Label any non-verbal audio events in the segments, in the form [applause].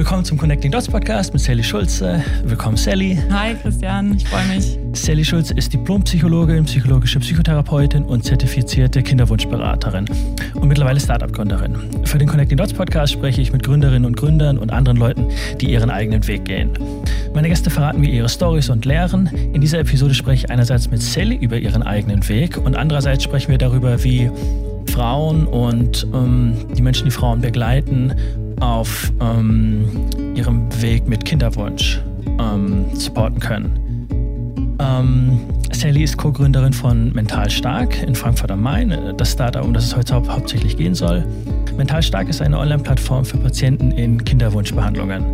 Willkommen zum Connecting Dots Podcast mit Sally Schulze. Willkommen, Sally. Hi, Christian. Ich freue mich. Sally Schulze ist Diplompsychologin, psychologische Psychotherapeutin und zertifizierte Kinderwunschberaterin und mittlerweile Startup-Gründerin. Für den Connecting Dots Podcast spreche ich mit Gründerinnen und Gründern und anderen Leuten, die ihren eigenen Weg gehen. Meine Gäste verraten mir ihre Stories und Lehren. In dieser Episode spreche ich einerseits mit Sally über ihren eigenen Weg und andererseits sprechen wir darüber, wie Frauen und ähm, die Menschen, die Frauen begleiten, auf ähm, ihrem Weg mit Kinderwunsch ähm, supporten können. Ähm, Sally ist Co-Gründerin von Mental Stark in Frankfurt am Main, das Startup, um das es heute hau hauptsächlich gehen soll. Mental Stark ist eine Online-Plattform für Patienten in Kinderwunschbehandlungen.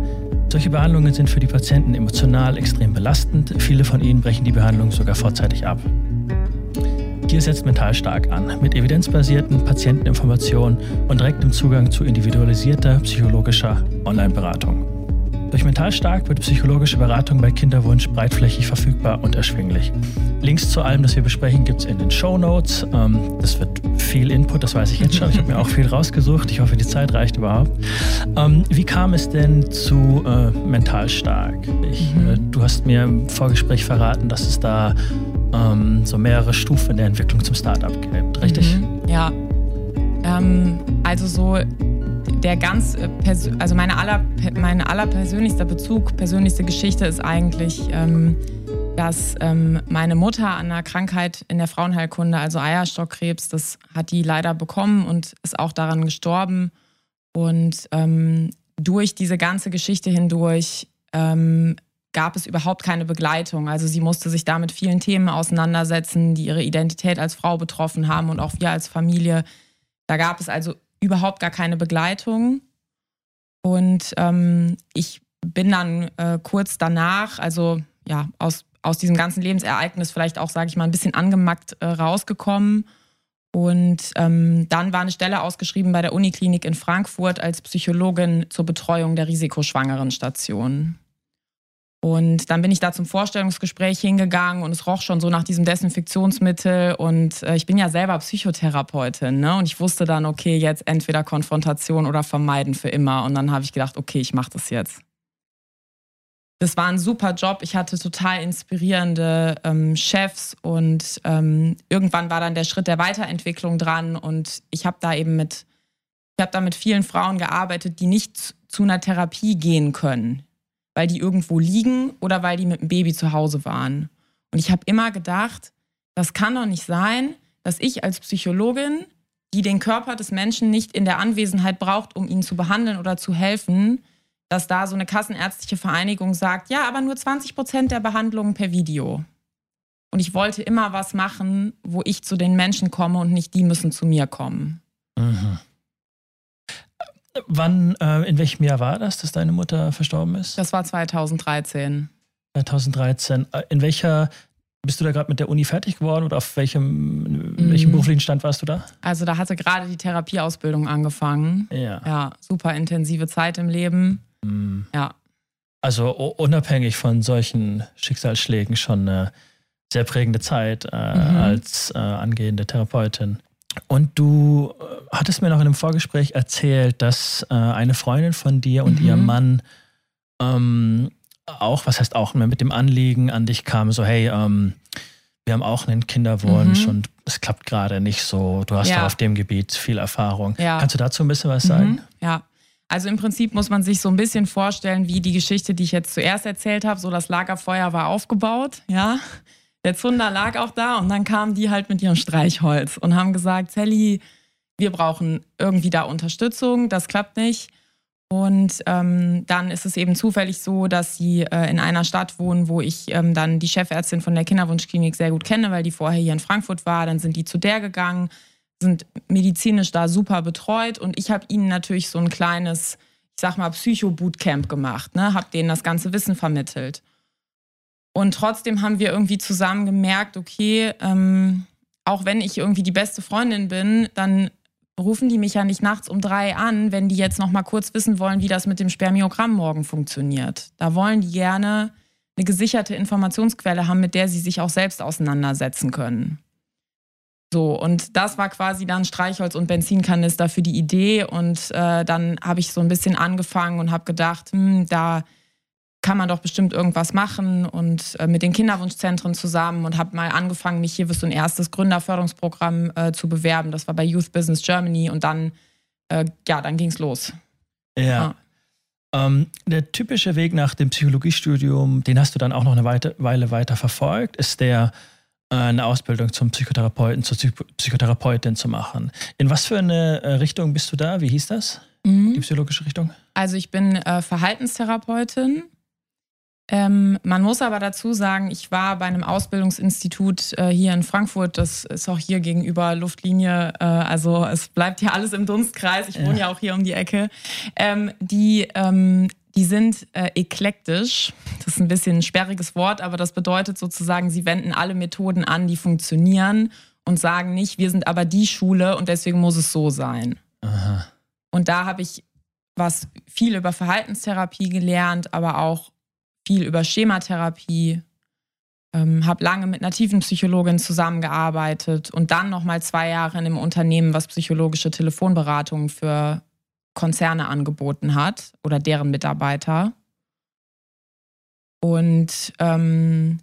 Solche Behandlungen sind für die Patienten emotional extrem belastend. Viele von ihnen brechen die Behandlung sogar vorzeitig ab. Hier setzt Mental stark an, mit evidenzbasierten Patienteninformationen und direktem Zugang zu individualisierter psychologischer Online-Beratung. Durch Mental stark wird psychologische Beratung bei Kinderwunsch breitflächig verfügbar und erschwinglich. Links zu allem, das wir besprechen, gibt es in den Show Notes. Ähm, das wird viel Input, das weiß ich jetzt schon. Ich habe mir auch viel rausgesucht. Ich hoffe, die Zeit reicht überhaupt. Ähm, wie kam es denn zu äh, Mental stark? Ich, mhm. äh, du hast mir im Vorgespräch verraten, dass es da ähm, so mehrere Stufen der Entwicklung zum Startup gibt, richtig? Mhm, ja. Ähm, also so der ganz, äh, also meine aller, mein allerpersönlichster Bezug, persönlichste Geschichte ist eigentlich, ähm, dass ähm, meine Mutter an einer Krankheit in der Frauenheilkunde, also Eierstockkrebs, das hat die leider bekommen und ist auch daran gestorben. Und ähm, durch diese ganze Geschichte hindurch ähm, gab es überhaupt keine Begleitung. Also sie musste sich da mit vielen Themen auseinandersetzen, die ihre Identität als Frau betroffen haben und auch wir als Familie. Da gab es also überhaupt gar keine Begleitung. Und ähm, ich bin dann äh, kurz danach, also ja, aus, aus diesem ganzen Lebensereignis vielleicht auch, sage ich mal, ein bisschen angemackt äh, rausgekommen. Und ähm, dann war eine Stelle ausgeschrieben bei der Uniklinik in Frankfurt als Psychologin zur Betreuung der risikoschwangeren Station. Und dann bin ich da zum Vorstellungsgespräch hingegangen und es roch schon so nach diesem Desinfektionsmittel. Und äh, ich bin ja selber Psychotherapeutin, ne? Und ich wusste dann, okay, jetzt entweder Konfrontation oder vermeiden für immer. Und dann habe ich gedacht, okay, ich mache das jetzt. Das war ein super Job. Ich hatte total inspirierende ähm, Chefs und ähm, irgendwann war dann der Schritt der Weiterentwicklung dran. Und ich habe da eben mit, ich habe da mit vielen Frauen gearbeitet, die nicht zu einer Therapie gehen können weil die irgendwo liegen oder weil die mit dem Baby zu Hause waren. Und ich habe immer gedacht, das kann doch nicht sein, dass ich als Psychologin, die den Körper des Menschen nicht in der Anwesenheit braucht, um ihn zu behandeln oder zu helfen, dass da so eine kassenärztliche Vereinigung sagt, ja, aber nur 20 Prozent der Behandlungen per Video. Und ich wollte immer was machen, wo ich zu den Menschen komme und nicht die müssen zu mir kommen. Mhm. Wann, äh, in welchem Jahr war das, dass deine Mutter verstorben ist? Das war 2013. 2013. Äh, in welcher, bist du da gerade mit der Uni fertig geworden oder auf welchem, mhm. welchem beruflichen Stand warst du da? Also da hatte gerade die Therapieausbildung angefangen. Ja. Ja, super intensive Zeit im Leben. Mhm. Ja. Also unabhängig von solchen Schicksalsschlägen schon eine sehr prägende Zeit äh, mhm. als äh, angehende Therapeutin. Und du äh, hattest mir noch in einem Vorgespräch erzählt, dass äh, eine Freundin von dir und mhm. ihr Mann ähm, auch, was heißt auch, mit dem Anliegen an dich kam, so hey, ähm, wir haben auch einen Kinderwunsch mhm. und es klappt gerade nicht so. Du hast ja. auf dem Gebiet viel Erfahrung. Ja. Kannst du dazu ein bisschen was mhm. sagen? Ja. Also im Prinzip muss man sich so ein bisschen vorstellen, wie die Geschichte, die ich jetzt zuerst erzählt habe. So das Lagerfeuer war aufgebaut, ja. Der Zunder lag auch da und dann kamen die halt mit ihrem Streichholz und haben gesagt, Sally, wir brauchen irgendwie da Unterstützung, das klappt nicht. Und ähm, dann ist es eben zufällig so, dass sie äh, in einer Stadt wohnen, wo ich ähm, dann die Chefärztin von der Kinderwunschklinik sehr gut kenne, weil die vorher hier in Frankfurt war. Dann sind die zu der gegangen, sind medizinisch da super betreut und ich habe ihnen natürlich so ein kleines, ich sag mal, Psycho-Bootcamp gemacht, ne? habe denen das ganze Wissen vermittelt. Und trotzdem haben wir irgendwie zusammen gemerkt, okay, ähm, auch wenn ich irgendwie die beste Freundin bin, dann rufen die mich ja nicht nachts um drei an, wenn die jetzt noch mal kurz wissen wollen, wie das mit dem Spermiogramm morgen funktioniert. Da wollen die gerne eine gesicherte Informationsquelle haben, mit der sie sich auch selbst auseinandersetzen können. So, und das war quasi dann Streichholz und Benzinkanister für die Idee. Und äh, dann habe ich so ein bisschen angefangen und habe gedacht, hm, da kann man doch bestimmt irgendwas machen und äh, mit den Kinderwunschzentren zusammen und habe mal angefangen, mich hier für so ein erstes Gründerförderungsprogramm äh, zu bewerben. Das war bei Youth Business Germany und dann, äh, ja, dann ging es los. Ja. ja. Ähm, der typische Weg nach dem Psychologiestudium, den hast du dann auch noch eine Weile weiter verfolgt, ist der, äh, eine Ausbildung zum Psychotherapeuten, zur Psychotherapeutin zu machen. In was für eine äh, Richtung bist du da? Wie hieß das? Mhm. Die psychologische Richtung? Also ich bin äh, Verhaltenstherapeutin. Ähm, man muss aber dazu sagen, ich war bei einem Ausbildungsinstitut äh, hier in Frankfurt, das ist auch hier gegenüber Luftlinie, äh, also es bleibt ja alles im Dunstkreis, ich wohne ja, ja auch hier um die Ecke, ähm, die ähm, die sind äh, eklektisch. Das ist ein bisschen ein sperriges Wort, aber das bedeutet sozusagen, sie wenden alle Methoden an, die funktionieren und sagen nicht, wir sind aber die Schule und deswegen muss es so sein. Aha. Und da habe ich was viel über Verhaltenstherapie gelernt, aber auch viel über Schematherapie. Ähm, habe lange mit einer Tiefenpsychologin zusammengearbeitet und dann noch mal zwei Jahre in einem Unternehmen, was psychologische Telefonberatungen für Konzerne angeboten hat oder deren Mitarbeiter. Und ähm,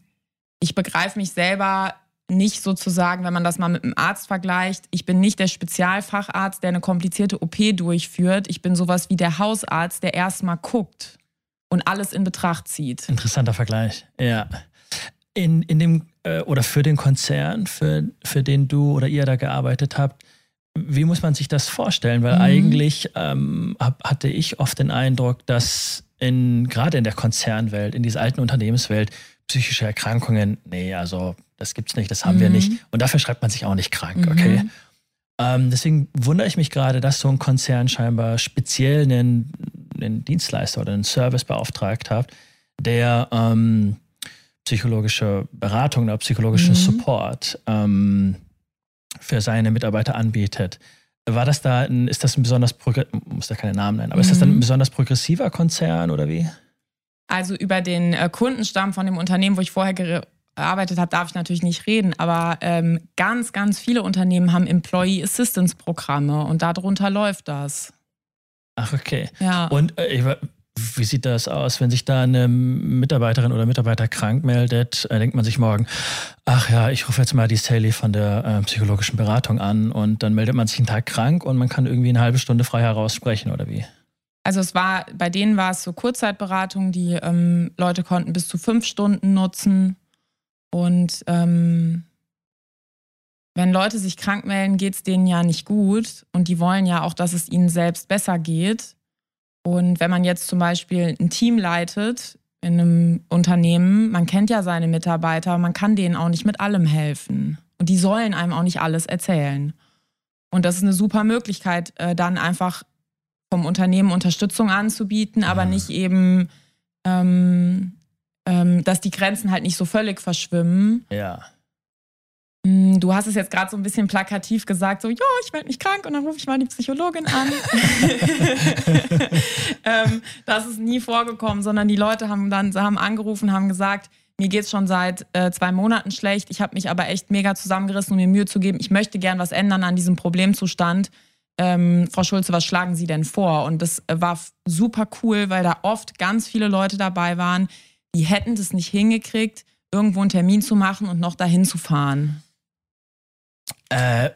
ich begreife mich selber nicht sozusagen, wenn man das mal mit einem Arzt vergleicht. Ich bin nicht der Spezialfacharzt, der eine komplizierte OP durchführt. Ich bin sowas wie der Hausarzt, der erstmal guckt und alles in Betracht zieht. Interessanter Vergleich, ja. In, in dem äh, oder für den Konzern, für, für den du oder ihr da gearbeitet habt, wie muss man sich das vorstellen? Weil mhm. eigentlich ähm, hab, hatte ich oft den Eindruck, dass in, gerade in der Konzernwelt, in dieser alten Unternehmenswelt, psychische Erkrankungen, nee, also das gibt's nicht, das haben mhm. wir nicht. Und dafür schreibt man sich auch nicht krank, mhm. okay? Ähm, deswegen wundere ich mich gerade, dass so ein Konzern scheinbar speziell einen, einen Dienstleister oder einen Service beauftragt hat, der ähm, psychologische Beratung oder psychologischen mhm. Support ähm, für seine Mitarbeiter anbietet. War das da, ein, ist das ein besonders, muss da keine Namen nennen, aber mhm. ist das dann ein mhm. besonders progressiver Konzern oder wie? Also über den äh, Kundenstamm von dem Unternehmen, wo ich vorher gearbeitet habe, darf ich natürlich nicht reden, aber ähm, ganz, ganz viele Unternehmen haben Employee Assistance Programme und darunter läuft das. Ach, okay. Ja. Und äh, wie sieht das aus, wenn sich da eine Mitarbeiterin oder Mitarbeiter krank meldet? Äh, denkt man sich morgen, ach ja, ich rufe jetzt mal die Sally von der äh, psychologischen Beratung an und dann meldet man sich einen Tag krank und man kann irgendwie eine halbe Stunde frei heraussprechen oder wie? Also es war, bei denen war es so Kurzzeitberatung, die ähm, Leute konnten bis zu fünf Stunden nutzen. Und ähm, wenn Leute sich krank melden, geht es denen ja nicht gut und die wollen ja auch, dass es ihnen selbst besser geht. Und wenn man jetzt zum Beispiel ein Team leitet in einem Unternehmen, man kennt ja seine Mitarbeiter, man kann denen auch nicht mit allem helfen. Und die sollen einem auch nicht alles erzählen. Und das ist eine super Möglichkeit, äh, dann einfach vom Unternehmen Unterstützung anzubieten, aber nicht eben, ähm, ähm, dass die Grenzen halt nicht so völlig verschwimmen. Ja. Hm, du hast es jetzt gerade so ein bisschen plakativ gesagt, so, ja, ich melde mich krank und dann rufe ich mal die Psychologin an. [laughs] ähm, das ist nie vorgekommen, sondern die Leute haben dann haben angerufen, haben gesagt, mir geht es schon seit äh, zwei Monaten schlecht. Ich habe mich aber echt mega zusammengerissen, um mir Mühe zu geben. Ich möchte gern was ändern an diesem Problemzustand. Ähm, Frau Schulze, was schlagen Sie denn vor? Und das war super cool, weil da oft ganz viele Leute dabei waren, die hätten das nicht hingekriegt, irgendwo einen Termin zu machen und noch dahin zu fahren. Äh,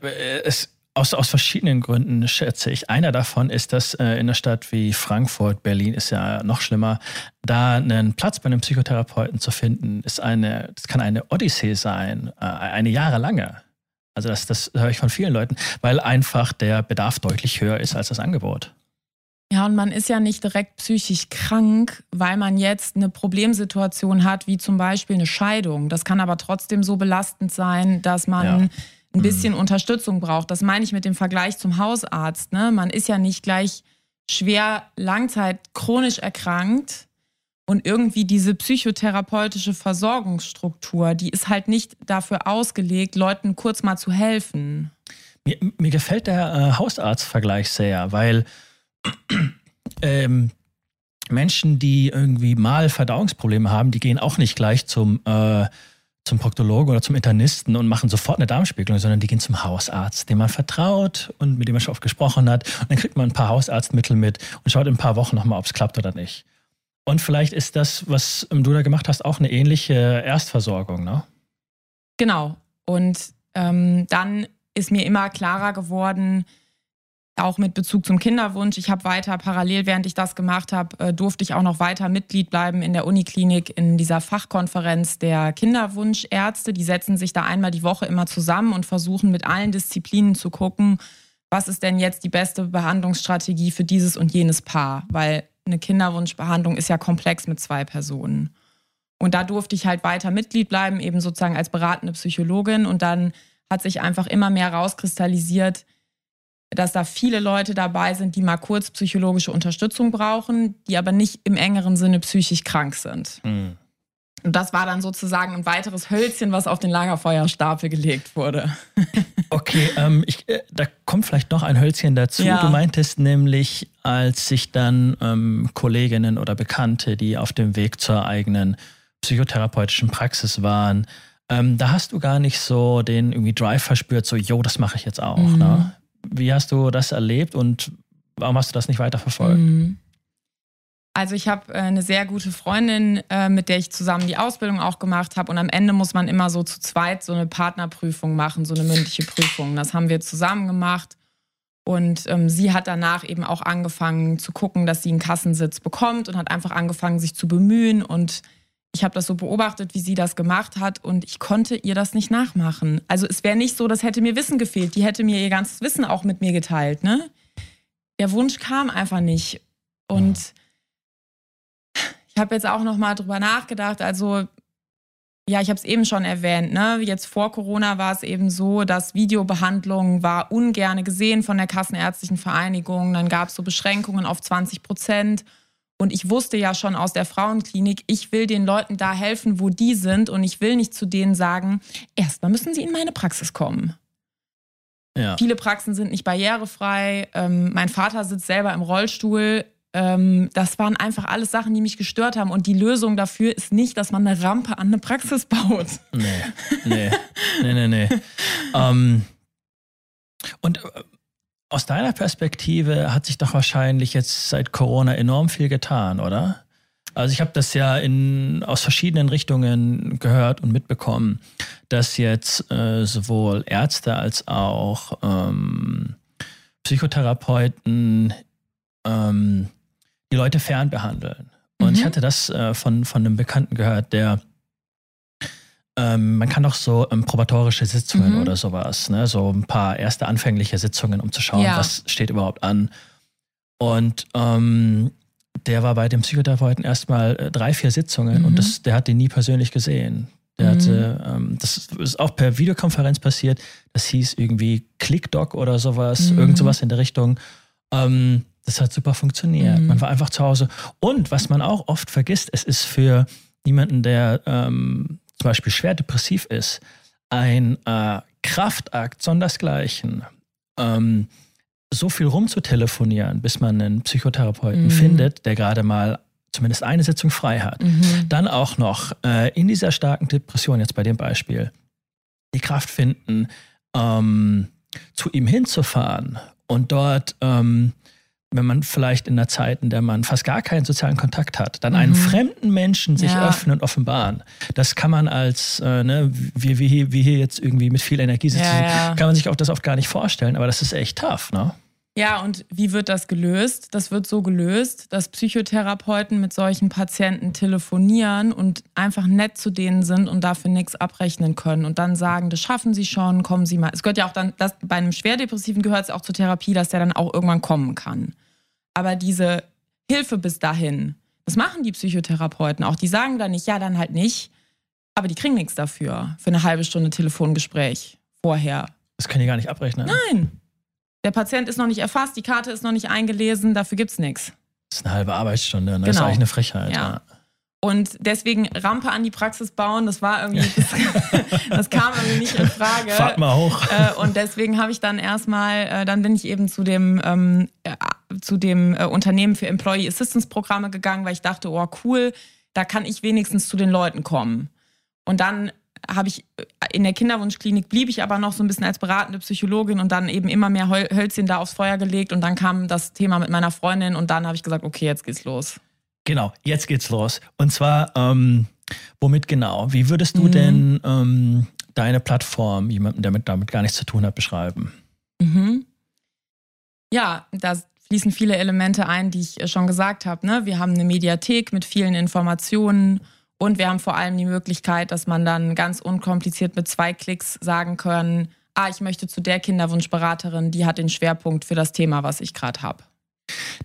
es, aus, aus verschiedenen Gründen schätze ich. Einer davon ist, dass äh, in einer Stadt wie Frankfurt, Berlin ist ja noch schlimmer, da einen Platz bei einem Psychotherapeuten zu finden, ist eine, das kann eine Odyssee sein, äh, eine jahrelange. Also das, das höre ich von vielen Leuten, weil einfach der Bedarf deutlich höher ist als das Angebot. Ja, und man ist ja nicht direkt psychisch krank, weil man jetzt eine Problemsituation hat, wie zum Beispiel eine Scheidung. Das kann aber trotzdem so belastend sein, dass man ja ein bisschen mhm. Unterstützung braucht. Das meine ich mit dem Vergleich zum Hausarzt. Ne? Man ist ja nicht gleich schwer Langzeit chronisch erkrankt und irgendwie diese psychotherapeutische Versorgungsstruktur, die ist halt nicht dafür ausgelegt, Leuten kurz mal zu helfen. Mir, mir gefällt der äh, Hausarztvergleich sehr, weil [clears throat] ähm, Menschen, die irgendwie mal Verdauungsprobleme haben, die gehen auch nicht gleich zum äh, zum Proktologen oder zum Internisten und machen sofort eine Darmspiegelung, sondern die gehen zum Hausarzt, dem man vertraut und mit dem man schon oft gesprochen hat. Und dann kriegt man ein paar Hausarztmittel mit und schaut in ein paar Wochen nochmal, ob es klappt oder nicht. Und vielleicht ist das, was du da gemacht hast, auch eine ähnliche Erstversorgung, ne? Genau. Und ähm, dann ist mir immer klarer geworden, auch mit Bezug zum Kinderwunsch. Ich habe weiter parallel, während ich das gemacht habe, äh, durfte ich auch noch weiter Mitglied bleiben in der Uniklinik in dieser Fachkonferenz der Kinderwunschärzte. Die setzen sich da einmal die Woche immer zusammen und versuchen mit allen Disziplinen zu gucken, was ist denn jetzt die beste Behandlungsstrategie für dieses und jenes Paar, weil eine Kinderwunschbehandlung ist ja komplex mit zwei Personen. Und da durfte ich halt weiter Mitglied bleiben, eben sozusagen als beratende Psychologin. Und dann hat sich einfach immer mehr rauskristallisiert, dass da viele Leute dabei sind, die mal kurz psychologische Unterstützung brauchen, die aber nicht im engeren Sinne psychisch krank sind. Mhm. Und das war dann sozusagen ein weiteres Hölzchen, was auf den Lagerfeuerstapel gelegt wurde. [laughs] okay, ähm, ich, äh, da kommt vielleicht noch ein Hölzchen dazu. Ja. Du meintest nämlich, als sich dann ähm, Kolleginnen oder Bekannte, die auf dem Weg zur eigenen psychotherapeutischen Praxis waren, ähm, da hast du gar nicht so den irgendwie Drive verspürt, so, yo, das mache ich jetzt auch. Mhm. Ne? Wie hast du das erlebt und warum hast du das nicht weiter verfolgt? Mhm. Also ich habe äh, eine sehr gute Freundin, äh, mit der ich zusammen die Ausbildung auch gemacht habe. Und am Ende muss man immer so zu zweit so eine Partnerprüfung machen, so eine mündliche Prüfung. Das haben wir zusammen gemacht. Und ähm, sie hat danach eben auch angefangen zu gucken, dass sie einen Kassensitz bekommt und hat einfach angefangen, sich zu bemühen. Und ich habe das so beobachtet, wie sie das gemacht hat und ich konnte ihr das nicht nachmachen. Also es wäre nicht so, das hätte mir Wissen gefehlt. Die hätte mir ihr ganzes Wissen auch mit mir geteilt. Ne? Der Wunsch kam einfach nicht. Und ich habe jetzt auch noch mal drüber nachgedacht. Also ja, ich habe es eben schon erwähnt. Ne? Jetzt vor Corona war es eben so, dass Videobehandlung war ungern gesehen von der Kassenärztlichen Vereinigung. Dann gab es so Beschränkungen auf 20 Prozent. Und ich wusste ja schon aus der Frauenklinik, ich will den Leuten da helfen, wo die sind. Und ich will nicht zu denen sagen, erstmal müssen sie in meine Praxis kommen. Ja. Viele Praxen sind nicht barrierefrei. Ähm, mein Vater sitzt selber im Rollstuhl. Ähm, das waren einfach alles Sachen, die mich gestört haben. Und die Lösung dafür ist nicht, dass man eine Rampe an eine Praxis baut. Nee, nee, nee, nee, nee. [laughs] ähm, und äh, aus deiner Perspektive hat sich doch wahrscheinlich jetzt seit Corona enorm viel getan, oder? Also ich habe das ja in, aus verschiedenen Richtungen gehört und mitbekommen, dass jetzt äh, sowohl Ärzte als auch ähm, Psychotherapeuten ähm, die Leute fernbehandeln. Und mhm. ich hatte das äh, von, von einem Bekannten gehört, der ähm, man kann auch so ähm, probatorische Sitzungen mhm. oder sowas, ne? so ein paar erste anfängliche Sitzungen, um zu schauen, ja. was steht überhaupt an. Und ähm, der war bei dem Psychotherapeuten erstmal äh, drei, vier Sitzungen mhm. und das, der hat den nie persönlich gesehen. Der mhm. hatte, ähm, das ist auch per Videokonferenz passiert. Das hieß irgendwie ClickDoc oder sowas, mhm. irgend sowas in der Richtung. Ähm, das hat super funktioniert. Mhm. Man war einfach zu Hause. Und was man auch oft vergisst, es ist für niemanden, der ähm, zum Beispiel schwer depressiv ist, ein äh, Kraftakt sondersgleichen, ähm, so viel rumzutelefonieren, bis man einen Psychotherapeuten mhm. findet, der gerade mal zumindest eine Sitzung frei hat. Mhm. Dann auch noch äh, in dieser starken Depression, jetzt bei dem Beispiel, die Kraft finden, ähm, zu ihm hinzufahren und dort ähm, wenn man vielleicht in einer Zeit, in der man fast gar keinen sozialen Kontakt hat, dann mhm. einen fremden Menschen sich ja. öffnen und offenbaren. Das kann man als, äh, ne, wie, wie, hier, wie hier jetzt irgendwie mit viel Energie sitzen, ja, ja. kann man sich auch das oft gar nicht vorstellen, aber das ist echt tough, ne? Ja, und wie wird das gelöst? Das wird so gelöst, dass Psychotherapeuten mit solchen Patienten telefonieren und einfach nett zu denen sind und dafür nichts abrechnen können und dann sagen, das schaffen sie schon, kommen sie mal. Es gehört ja auch dann, das, bei einem Schwerdepressiven gehört es auch zur Therapie, dass der dann auch irgendwann kommen kann. Aber diese Hilfe bis dahin, das machen die Psychotherapeuten auch. Die sagen dann nicht, ja, dann halt nicht, aber die kriegen nichts dafür, für eine halbe Stunde Telefongespräch vorher. Das können die gar nicht abrechnen. Nein. Der Patient ist noch nicht erfasst, die Karte ist noch nicht eingelesen, dafür gibt es nichts. Das ist eine halbe Arbeitsstunde, ne? das genau. ist eigentlich eine Frechheit. Ja. ja. Und deswegen Rampe an die Praxis bauen, das war irgendwie, [laughs] das, das kam irgendwie nicht in Frage. Fahrt mal hoch. Äh, und deswegen habe ich dann erstmal, äh, dann bin ich eben zu dem, ähm, äh, zu dem Unternehmen für Employee Assistance Programme gegangen, weil ich dachte, oh cool, da kann ich wenigstens zu den Leuten kommen. Und dann habe ich äh, in der Kinderwunschklinik blieb ich aber noch so ein bisschen als beratende Psychologin und dann eben immer mehr Hölzchen da aufs Feuer gelegt und dann kam das Thema mit meiner Freundin und dann habe ich gesagt, okay, jetzt geht's los. Genau, jetzt geht's los. Und zwar, ähm, womit genau? Wie würdest du mhm. denn ähm, deine Plattform jemandem, der mit, damit gar nichts zu tun hat, beschreiben? Mhm. Ja, da fließen viele Elemente ein, die ich schon gesagt habe. Ne? Wir haben eine Mediathek mit vielen Informationen und wir haben vor allem die Möglichkeit, dass man dann ganz unkompliziert mit zwei Klicks sagen kann, ah, ich möchte zu der Kinderwunschberaterin, die hat den Schwerpunkt für das Thema, was ich gerade habe.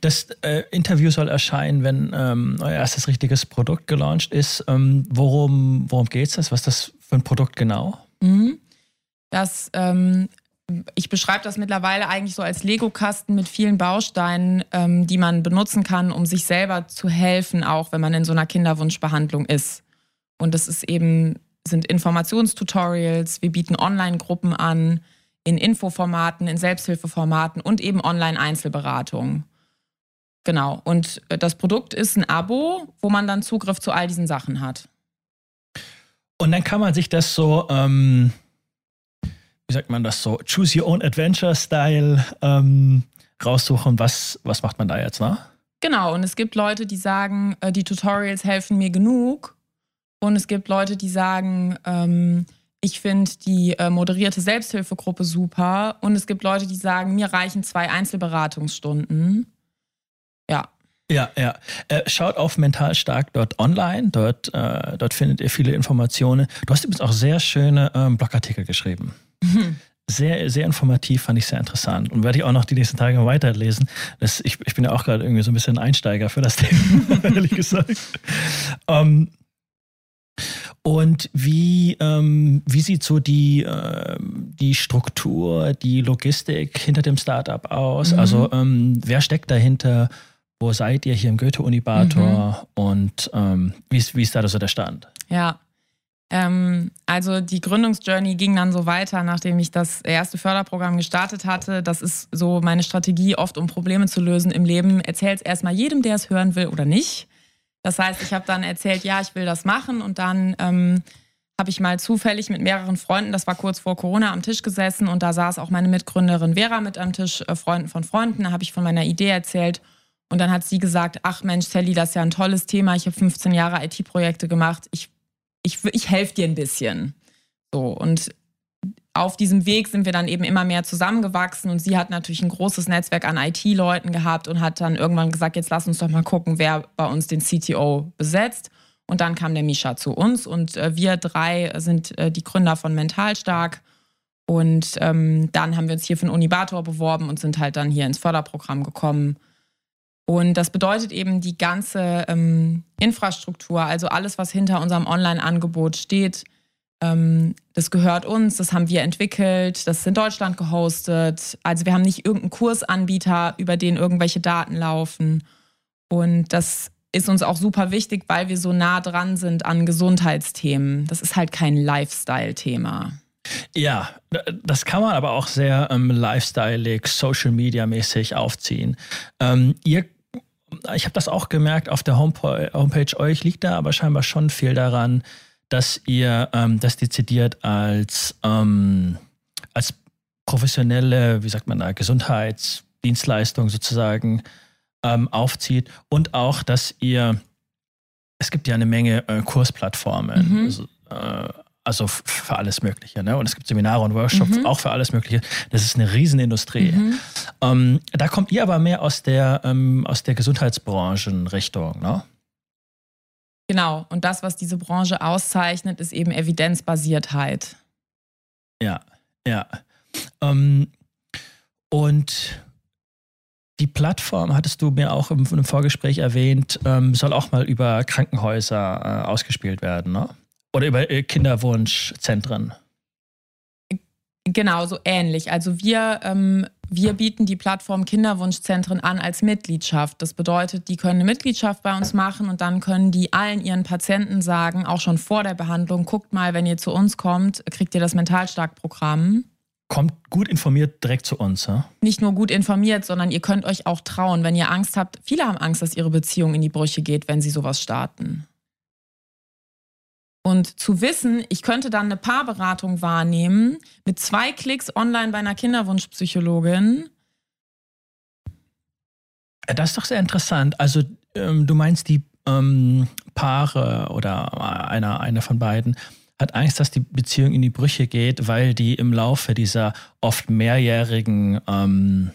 Das äh, Interview soll erscheinen, wenn ähm, euer erstes richtiges Produkt gelauncht ist. Ähm, worum worum geht es? Was ist das für ein Produkt genau? Mhm. Das ähm, ich beschreibe das mittlerweile eigentlich so als Lego-Kasten mit vielen Bausteinen, ähm, die man benutzen kann, um sich selber zu helfen, auch wenn man in so einer Kinderwunschbehandlung ist. Und das ist eben, sind Informationstutorials, wir bieten Online-Gruppen an, in Infoformaten, in Selbsthilfeformaten und eben Online-Einzelberatungen. Genau. Und äh, das Produkt ist ein Abo, wo man dann Zugriff zu all diesen Sachen hat. Und dann kann man sich das so ähm, wie sagt man das so, Choose Your Own Adventure Style ähm, raussuchen, was, was macht man da jetzt, ne? Genau, und es gibt Leute, die sagen, äh, die Tutorials helfen mir genug. Und es gibt Leute, die sagen, ähm, ich finde die äh, moderierte Selbsthilfegruppe super. Und es gibt Leute, die sagen, mir reichen zwei Einzelberatungsstunden. Ja. Ja, ja. Äh, schaut auf mentalstark.online. Dort, äh, dort findet ihr viele Informationen. Du hast übrigens auch sehr schöne ähm, Blogartikel geschrieben. Sehr, sehr informativ, fand ich sehr interessant. Und werde ich auch noch die nächsten Tage weiterlesen. Das, ich, ich bin ja auch gerade irgendwie so ein bisschen Einsteiger für das [laughs] Thema, ehrlich gesagt. Um, ähm, und wie, ähm, wie sieht so die, äh, die Struktur, die Logistik hinter dem Startup aus? Mhm. Also ähm, wer steckt dahinter? Wo seid ihr hier im Goethe-Unibator? Mhm. Und ähm, wie, ist, wie ist da so der Stand? Ja, ähm, also die Gründungsjourney ging dann so weiter, nachdem ich das erste Förderprogramm gestartet hatte. Das ist so meine Strategie, oft um Probleme zu lösen im Leben. Erzähl es erstmal jedem, der es hören will oder nicht. Das heißt, ich habe dann erzählt, ja, ich will das machen und dann ähm, habe ich mal zufällig mit mehreren Freunden, das war kurz vor Corona, am Tisch gesessen und da saß auch meine Mitgründerin Vera mit am Tisch, äh, Freunden von Freunden. Da habe ich von meiner Idee erzählt und dann hat sie gesagt, ach Mensch, Sally, das ist ja ein tolles Thema. Ich habe 15 Jahre IT-Projekte gemacht. Ich ich, ich helfe dir ein bisschen. So, und auf diesem Weg sind wir dann eben immer mehr zusammengewachsen und sie hat natürlich ein großes Netzwerk an IT-Leuten gehabt und hat dann irgendwann gesagt, jetzt lass uns doch mal gucken, wer bei uns den CTO besetzt. Und dann kam der Misha zu uns und äh, wir drei sind äh, die Gründer von Mentalstark. Und ähm, dann haben wir uns hier für Unibator beworben und sind halt dann hier ins Förderprogramm gekommen und das bedeutet eben die ganze ähm, Infrastruktur, also alles, was hinter unserem Online-Angebot steht, ähm, das gehört uns, das haben wir entwickelt, das ist in Deutschland gehostet. Also wir haben nicht irgendeinen Kursanbieter, über den irgendwelche Daten laufen. Und das ist uns auch super wichtig, weil wir so nah dran sind an Gesundheitsthemen. Das ist halt kein Lifestyle-Thema. Ja, das kann man aber auch sehr ähm, lifestyleig, Social Media mäßig aufziehen. Ähm, ihr ich habe das auch gemerkt auf der Homepage, euch liegt da aber scheinbar schon viel daran, dass ihr ähm, das dezidiert als, ähm, als professionelle, wie sagt man da, Gesundheitsdienstleistung sozusagen ähm, aufzieht und auch, dass ihr, es gibt ja eine Menge äh, Kursplattformen, mhm. also, äh, also für alles Mögliche. Ne? Und es gibt Seminare und Workshops mhm. auch für alles Mögliche. Das ist eine Riesenindustrie. Mhm. Ähm, da kommt ihr aber mehr aus der, ähm, aus der Gesundheitsbranchenrichtung, ne? Genau. Und das, was diese Branche auszeichnet, ist eben Evidenzbasiertheit. Ja, ja. Ähm, und die Plattform, hattest du mir auch im, im Vorgespräch erwähnt, ähm, soll auch mal über Krankenhäuser äh, ausgespielt werden, ne? Oder über äh, Kinderwunschzentren. Genau, so ähnlich. Also wir, ähm, wir bieten die Plattform Kinderwunschzentren an als Mitgliedschaft. Das bedeutet, die können eine Mitgliedschaft bei uns machen und dann können die allen ihren Patienten sagen, auch schon vor der Behandlung, guckt mal, wenn ihr zu uns kommt, kriegt ihr das Mentalstark-Programm. Kommt gut informiert direkt zu uns, ja? Nicht nur gut informiert, sondern ihr könnt euch auch trauen, wenn ihr Angst habt. Viele haben Angst, dass ihre Beziehung in die Brüche geht, wenn sie sowas starten. Und zu wissen, ich könnte dann eine Paarberatung wahrnehmen mit zwei Klicks online bei einer Kinderwunschpsychologin. Das ist doch sehr interessant. Also ähm, du meinst, die ähm, Paare oder einer, einer von beiden hat Angst, dass die Beziehung in die Brüche geht, weil die im Laufe dieser oft mehrjährigen, ähm,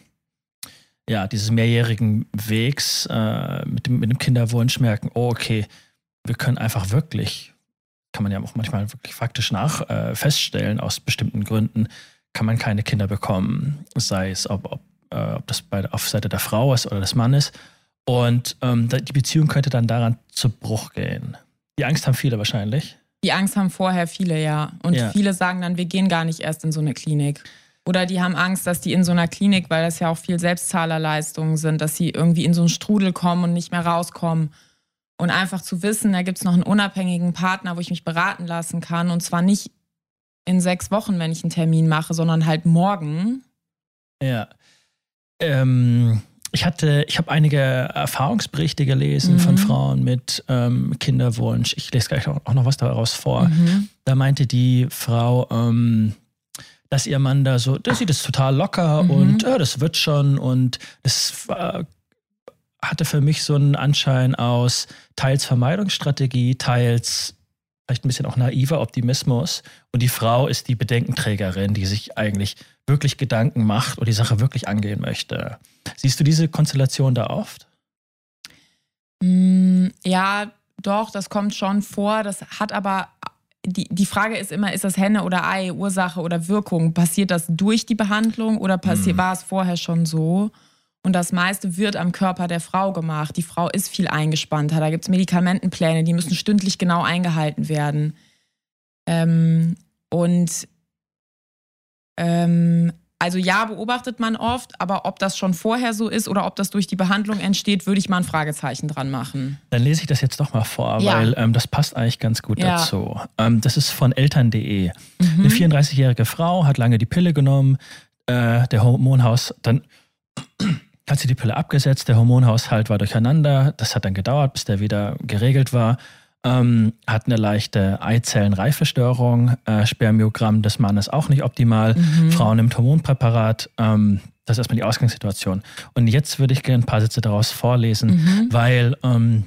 ja, dieses mehrjährigen Wegs äh, mit, dem, mit dem Kinderwunsch merken, oh, okay, wir können einfach wirklich, kann man ja auch manchmal wirklich faktisch nach äh, feststellen, aus bestimmten Gründen kann man keine Kinder bekommen, sei es, ob, ob, äh, ob das bei, auf Seite der Frau ist oder des Mannes. Und ähm, die Beziehung könnte dann daran zu Bruch gehen. Die Angst haben viele wahrscheinlich. Die Angst haben vorher viele, ja. Und ja. viele sagen dann, wir gehen gar nicht erst in so eine Klinik. Oder die haben Angst, dass die in so einer Klinik, weil das ja auch viel Selbstzahlerleistungen sind, dass sie irgendwie in so einen Strudel kommen und nicht mehr rauskommen. Und einfach zu wissen, da gibt es noch einen unabhängigen Partner, wo ich mich beraten lassen kann. Und zwar nicht in sechs Wochen, wenn ich einen Termin mache, sondern halt morgen. Ja. Ähm, ich hatte, ich habe einige Erfahrungsberichte gelesen mhm. von Frauen mit ähm, Kinderwunsch. Ich lese gleich auch, noch was daraus vor. Mhm. Da meinte die Frau, ähm, dass ihr Mann da so, der sieht es total locker mhm. und äh, das wird schon und das äh, hatte für mich so einen Anschein aus teils Vermeidungsstrategie, teils vielleicht ein bisschen auch naiver Optimismus. Und die Frau ist die Bedenkenträgerin, die sich eigentlich wirklich Gedanken macht und die Sache wirklich angehen möchte. Siehst du diese Konstellation da oft? Mm, ja, doch, das kommt schon vor. Das hat aber, die, die Frage ist immer, ist das Henne oder Ei, Ursache oder Wirkung? Passiert das durch die Behandlung oder passiert, mhm. war es vorher schon so? Und das meiste wird am Körper der Frau gemacht. Die Frau ist viel eingespannter. Da gibt es Medikamentenpläne, die müssen stündlich genau eingehalten werden. Ähm, und ähm, also ja, beobachtet man oft, aber ob das schon vorher so ist oder ob das durch die Behandlung entsteht, würde ich mal ein Fragezeichen dran machen. Dann lese ich das jetzt doch mal vor, ja. weil ähm, das passt eigentlich ganz gut ja. dazu. Ähm, das ist von eltern.de. Mhm. Eine 34-jährige Frau hat lange die Pille genommen, äh, der Hormonhaus, dann hat sie die Pille abgesetzt, der Hormonhaushalt war durcheinander, das hat dann gedauert, bis der wieder geregelt war ähm, hat eine leichte Eizellenreifestörung, äh, Spermiogramm des Mannes auch nicht optimal, mhm. Frau nimmt Hormonpräparat. Ähm, das ist erstmal die Ausgangssituation. Und jetzt würde ich gerne ein paar Sätze daraus vorlesen, mhm. weil ähm,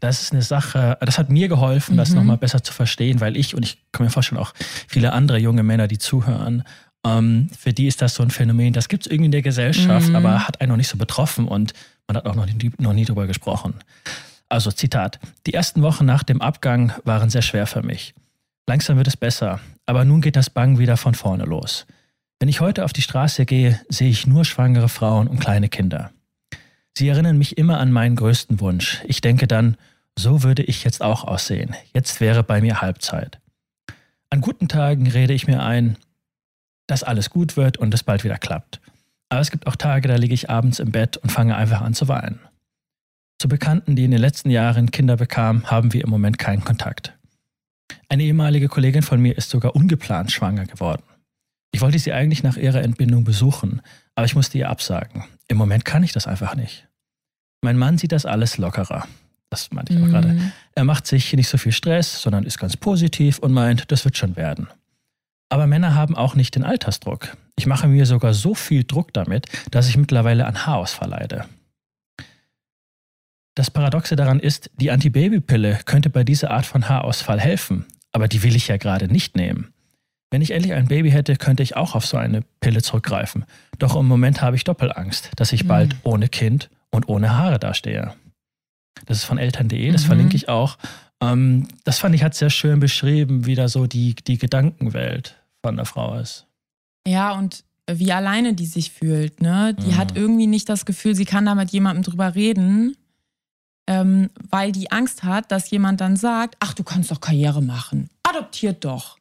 das ist eine Sache, das hat mir geholfen, mhm. das nochmal besser zu verstehen, weil ich und ich kann mir vorstellen, auch viele andere junge Männer, die zuhören, ähm, für die ist das so ein Phänomen, das gibt es irgendwie in der Gesellschaft, mhm. aber hat einen noch nicht so betroffen und man hat auch noch nie, noch nie drüber gesprochen. Also Zitat, die ersten Wochen nach dem Abgang waren sehr schwer für mich. Langsam wird es besser, aber nun geht das Bang wieder von vorne los. Wenn ich heute auf die Straße gehe, sehe ich nur schwangere Frauen und kleine Kinder. Sie erinnern mich immer an meinen größten Wunsch. Ich denke dann, so würde ich jetzt auch aussehen. Jetzt wäre bei mir Halbzeit. An guten Tagen rede ich mir ein, dass alles gut wird und es bald wieder klappt. Aber es gibt auch Tage, da liege ich abends im Bett und fange einfach an zu weinen. Zu Bekannten, die in den letzten Jahren Kinder bekamen, haben wir im Moment keinen Kontakt. Eine ehemalige Kollegin von mir ist sogar ungeplant schwanger geworden. Ich wollte sie eigentlich nach ihrer Entbindung besuchen, aber ich musste ihr absagen. Im Moment kann ich das einfach nicht. Mein Mann sieht das alles lockerer. Das meinte ich auch mhm. gerade. Er macht sich nicht so viel Stress, sondern ist ganz positiv und meint, das wird schon werden. Aber Männer haben auch nicht den Altersdruck. Ich mache mir sogar so viel Druck damit, dass ich mittlerweile an Haarausfall leide. Das Paradoxe daran ist, die Antibabypille könnte bei dieser Art von Haarausfall helfen, aber die will ich ja gerade nicht nehmen. Wenn ich endlich ein Baby hätte, könnte ich auch auf so eine Pille zurückgreifen. Doch im Moment habe ich Doppelangst, dass ich bald mhm. ohne Kind und ohne Haare dastehe. Das ist von eltern.de, das mhm. verlinke ich auch. Ähm, das fand ich hat sehr schön beschrieben, wie da so die, die Gedankenwelt von der Frau ist. Ja, und wie alleine die sich fühlt. Ne? Die mhm. hat irgendwie nicht das Gefühl, sie kann da mit jemandem drüber reden ähm, weil die Angst hat, dass jemand dann sagt, ach, du kannst doch Karriere machen, adoptiert doch.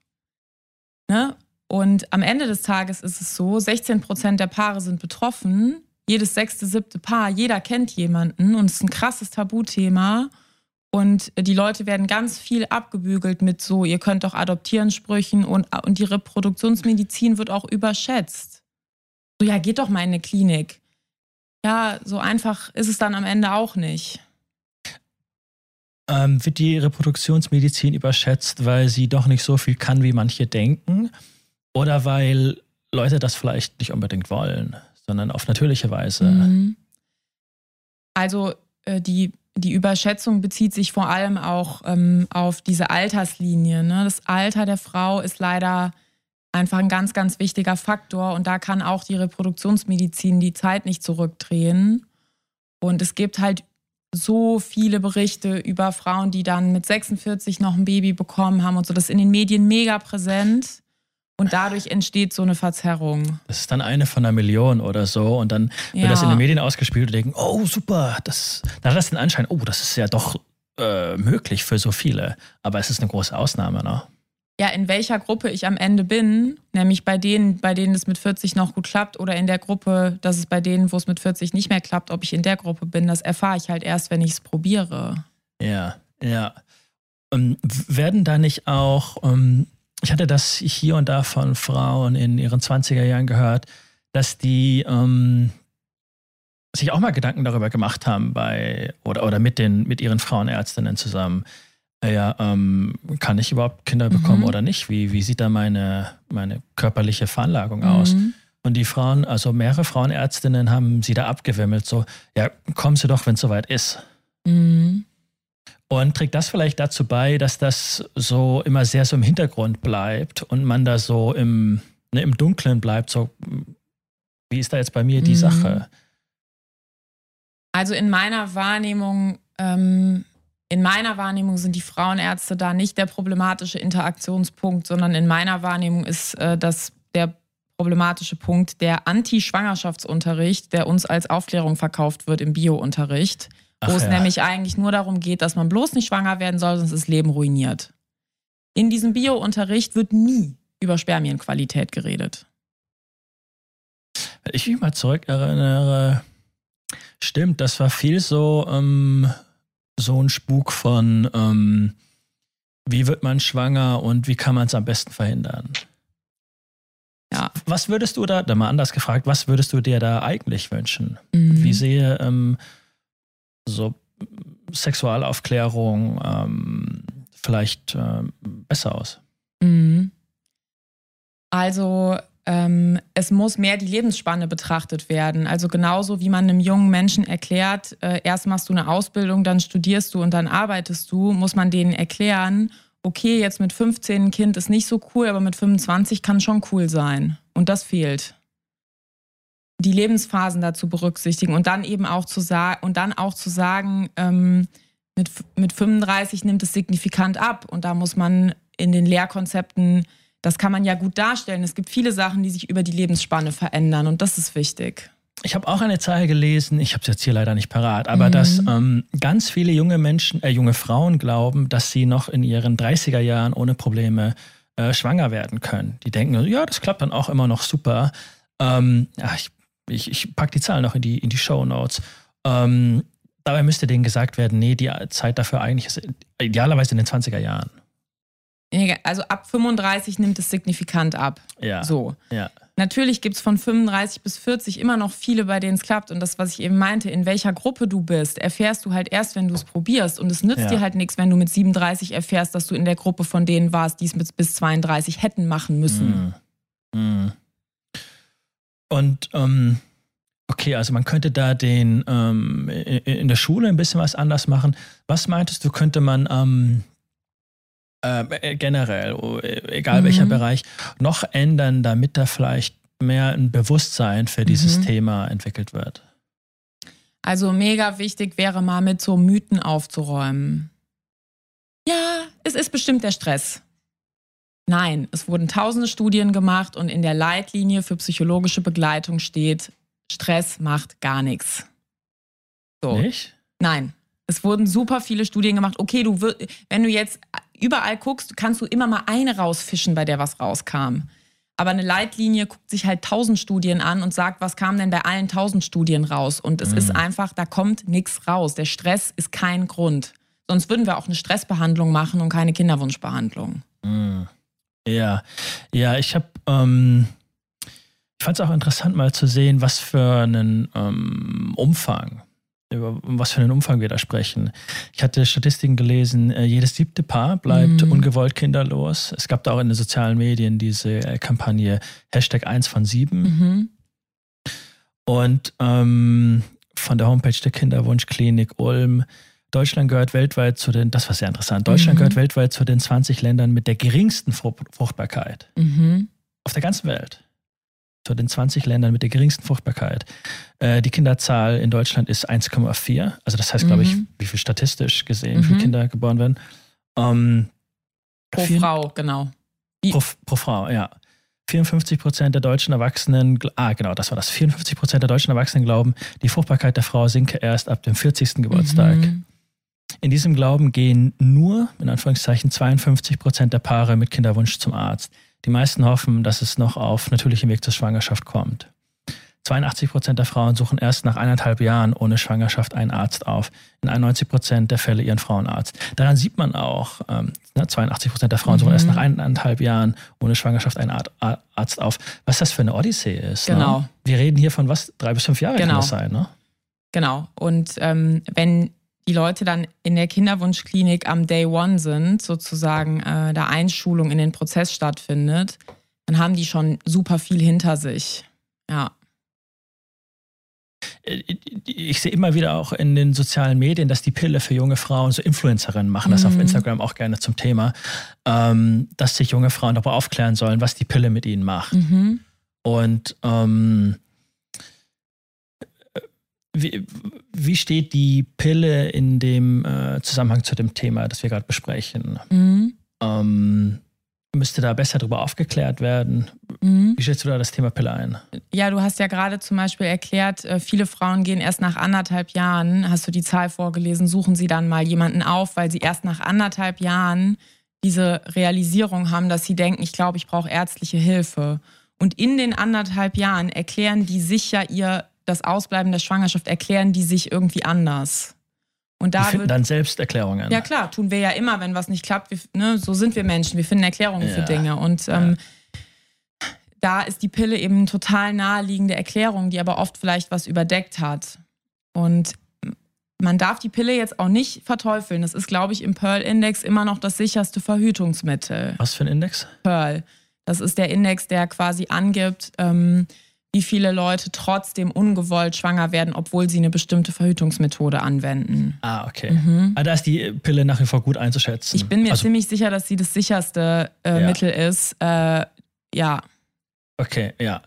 Ne? Und am Ende des Tages ist es so, 16 Prozent der Paare sind betroffen, jedes sechste, siebte Paar, jeder kennt jemanden und es ist ein krasses Tabuthema. Und die Leute werden ganz viel abgebügelt mit so, ihr könnt doch adoptieren Sprüchen und, und die Reproduktionsmedizin wird auch überschätzt. So, ja, geht doch mal in eine Klinik. Ja, so einfach ist es dann am Ende auch nicht. ähm, wird die Reproduktionsmedizin überschätzt, weil sie doch nicht so viel kann, wie manche denken? Oder weil Leute das vielleicht nicht unbedingt wollen, sondern auf natürliche Weise? Mhm. Also äh, die, die Überschätzung bezieht sich vor allem auch ähm, auf diese Alterslinie. Ne? Das Alter der Frau ist leider einfach ein ganz, ganz wichtiger Faktor und da kann auch die Reproduktionsmedizin die Zeit nicht zurückdrehen. Und es gibt halt so viele Berichte über Frauen, die dann mit 46 noch ein Baby bekommen haben und so. Das ist in den Medien mega präsent. Und dadurch entsteht so eine Verzerrung. Das ist dann eine von einer Million oder so. Und dann wird ja. das in den Medien ausgespielt und denken, oh super, das, dann hat das den Anschein, oh, das ist ja doch äh, möglich für so viele. Aber es ist eine große Ausnahme, ne? Ja, in welcher Gruppe ich am Ende bin, nämlich bei denen, bei denen es mit 40 noch gut klappt, oder in der Gruppe, dass es bei denen, wo es mit 40 nicht mehr klappt, ob ich in der Gruppe bin, das erfahre ich halt erst, wenn ich es probiere. Ja, ja. Und werden da nicht auch ähm, ich hatte das hier und da von Frauen in ihren 20er Jahren gehört, dass die ähm, sich auch mal Gedanken darüber gemacht haben bei oder, oder mit den mit ihren Frauenärztinnen zusammen. Äh, ja, ähm, kann ich überhaupt Kinder bekommen mhm. oder nicht? Wie, wie sieht da meine, meine körperliche Veranlagung mhm. aus? Und die Frauen, also mehrere Frauenärztinnen haben sie da abgewimmelt, so, ja, kommen Sie doch, wenn es soweit ist. Mhm. Und trägt das vielleicht dazu bei, dass das so immer sehr so im Hintergrund bleibt und man da so im, ne, im Dunkeln bleibt, so wie ist da jetzt bei mir die mhm. Sache? Also in meiner Wahrnehmung, ähm, in meiner Wahrnehmung sind die Frauenärzte da nicht der problematische Interaktionspunkt, sondern in meiner Wahrnehmung ist äh, das der problematische Punkt der Anti-Schwangerschaftsunterricht, der uns als Aufklärung verkauft wird im Bio-Unterricht wo es ja. nämlich eigentlich nur darum geht, dass man bloß nicht schwanger werden soll, sonst ist das Leben ruiniert. In diesem Bio-Unterricht wird nie über Spermienqualität geredet. Wenn ich mich mal zurückerinnere, stimmt, das war viel so, ähm, so ein Spuk von, ähm, wie wird man schwanger und wie kann man es am besten verhindern. Ja. Was würdest du da, da mal anders gefragt, was würdest du dir da eigentlich wünschen? Mhm. Wie sehe ähm, so Sexualaufklärung ähm, vielleicht äh, besser aus? Mhm. Also ähm, es muss mehr die Lebensspanne betrachtet werden. Also genauso wie man einem jungen Menschen erklärt, äh, erst machst du eine Ausbildung, dann studierst du und dann arbeitest du, muss man denen erklären, okay, jetzt mit 15 ein Kind ist nicht so cool, aber mit 25 kann schon cool sein. Und das fehlt die Lebensphasen dazu berücksichtigen und dann eben auch zu sagen und dann auch zu sagen, ähm, mit, mit 35 nimmt es signifikant ab und da muss man in den Lehrkonzepten, das kann man ja gut darstellen. Es gibt viele Sachen, die sich über die Lebensspanne verändern und das ist wichtig. Ich habe auch eine Zahl gelesen, ich habe es jetzt hier leider nicht parat, aber mhm. dass ähm, ganz viele junge Menschen, äh, junge Frauen glauben, dass sie noch in ihren 30er Jahren ohne Probleme äh, schwanger werden können. Die denken, ja, das klappt dann auch immer noch super. Ähm, ja, ich ich, ich packe die Zahlen noch in die, in die Show Notes. Ähm, dabei müsste denen gesagt werden, nee, die Zeit dafür eigentlich ist idealerweise in den 20er Jahren. Also ab 35 nimmt es signifikant ab. Ja. So. Ja. Natürlich gibt es von 35 bis 40 immer noch viele, bei denen es klappt. Und das, was ich eben meinte, in welcher Gruppe du bist, erfährst du halt erst, wenn du es probierst. Und es nützt ja. dir halt nichts, wenn du mit 37 erfährst, dass du in der Gruppe von denen warst, die es bis 32 hätten machen müssen. Mm. Mm. Und ähm, okay, also man könnte da den ähm, in der Schule ein bisschen was anders machen. Was meintest du, könnte man ähm, äh, generell, egal mhm. welcher Bereich, noch ändern, damit da vielleicht mehr ein Bewusstsein für dieses mhm. Thema entwickelt wird? Also mega wichtig wäre mal mit so Mythen aufzuräumen. Ja, es ist bestimmt der Stress. Nein, es wurden tausende Studien gemacht und in der Leitlinie für psychologische Begleitung steht, Stress macht gar nichts. So. Nicht? Nein. Es wurden super viele Studien gemacht. Okay, du wenn du jetzt überall guckst, kannst du immer mal eine rausfischen, bei der was rauskam. Aber eine Leitlinie guckt sich halt tausend Studien an und sagt, was kam denn bei allen tausend Studien raus? Und es mhm. ist einfach, da kommt nichts raus. Der Stress ist kein Grund. Sonst würden wir auch eine Stressbehandlung machen und keine Kinderwunschbehandlung. Mhm. Ja, ja, ich habe, ähm, ich fand es auch interessant mal zu sehen, was für einen ähm, Umfang über was für einen Umfang wir da sprechen. Ich hatte Statistiken gelesen, äh, jedes siebte Paar bleibt mhm. ungewollt kinderlos. Es gab da auch in den sozialen Medien diese äh, Kampagne Hashtag 1 von 7. Mhm. Und ähm, von der Homepage der Kinderwunschklinik Ulm, Deutschland gehört weltweit zu den, das war sehr interessant, Deutschland mhm. gehört weltweit zu den 20 Ländern mit der geringsten Fruchtbarkeit mhm. auf der ganzen Welt zu den 20 Ländern mit der geringsten Fruchtbarkeit. Äh, die Kinderzahl in Deutschland ist 1,4. Also das heißt, mhm. glaube ich, wie viel statistisch gesehen, wie viele mhm. Kinder geboren werden. Ähm, pro vier, Frau, genau. Pro, pro, Frau, ja. 54 Prozent der deutschen Erwachsenen, ah genau, das war das, 54 Prozent der deutschen Erwachsenen glauben, die Fruchtbarkeit der Frau sinke erst ab dem 40. Geburtstag. Mhm. In diesem Glauben gehen nur, in Anführungszeichen, 52 Prozent der Paare mit Kinderwunsch zum Arzt. Die meisten hoffen, dass es noch auf natürlichem Weg zur Schwangerschaft kommt. 82 Prozent der Frauen suchen erst nach eineinhalb Jahren ohne Schwangerschaft einen Arzt auf. In 91 Prozent der Fälle ihren Frauenarzt. Daran sieht man auch, ähm, 82 ne, Prozent der Frauen mhm. suchen erst nach eineinhalb Jahren ohne Schwangerschaft einen Arzt auf. Was das für eine Odyssee ist. Ne? Genau. Ne? Wir reden hier von was? Drei bis fünf Jahre genau. kann das sein, ne? Genau. Und ähm, wenn die Leute dann in der Kinderwunschklinik am Day One sind, sozusagen äh, da Einschulung in den Prozess stattfindet, dann haben die schon super viel hinter sich. Ja. Äh, ich sehe immer wieder auch in den sozialen Medien, dass die Pille für junge Frauen, so Influencerinnen machen das mhm. auf Instagram auch gerne zum Thema, ähm, dass sich junge Frauen darüber aufklären sollen, was die Pille mit ihnen macht. Mhm. Und ähm, wie, wie steht die Pille in dem äh, Zusammenhang zu dem Thema, das wir gerade besprechen? Mhm. Ähm, müsste da besser darüber aufgeklärt werden? Mhm. Wie stellst du da das Thema Pille ein? Ja, du hast ja gerade zum Beispiel erklärt, äh, viele Frauen gehen erst nach anderthalb Jahren, hast du die Zahl vorgelesen, suchen sie dann mal jemanden auf, weil sie erst nach anderthalb Jahren diese Realisierung haben, dass sie denken, ich glaube, ich brauche ärztliche Hilfe. Und in den anderthalb Jahren erklären die sich ja ihr das Ausbleiben der Schwangerschaft erklären die sich irgendwie anders. Und da die finden dann Selbsterklärungen. Ja klar, tun wir ja immer, wenn was nicht klappt. Wir, ne, so sind wir Menschen. Wir finden Erklärungen ja. für Dinge. Und ähm, ja. da ist die Pille eben eine total naheliegende Erklärung, die aber oft vielleicht was überdeckt hat. Und man darf die Pille jetzt auch nicht verteufeln. Das ist, glaube ich, im Pearl-Index immer noch das sicherste Verhütungsmittel. Was für ein Index? Pearl. Das ist der Index, der quasi angibt, ähm, wie viele Leute trotzdem ungewollt schwanger werden, obwohl sie eine bestimmte Verhütungsmethode anwenden. Ah, okay. Mhm. Ah, da ist die Pille nach wie vor gut einzuschätzen. Ich bin mir also, ziemlich sicher, dass sie das sicherste äh, ja. Mittel ist. Äh, ja. Okay, ja.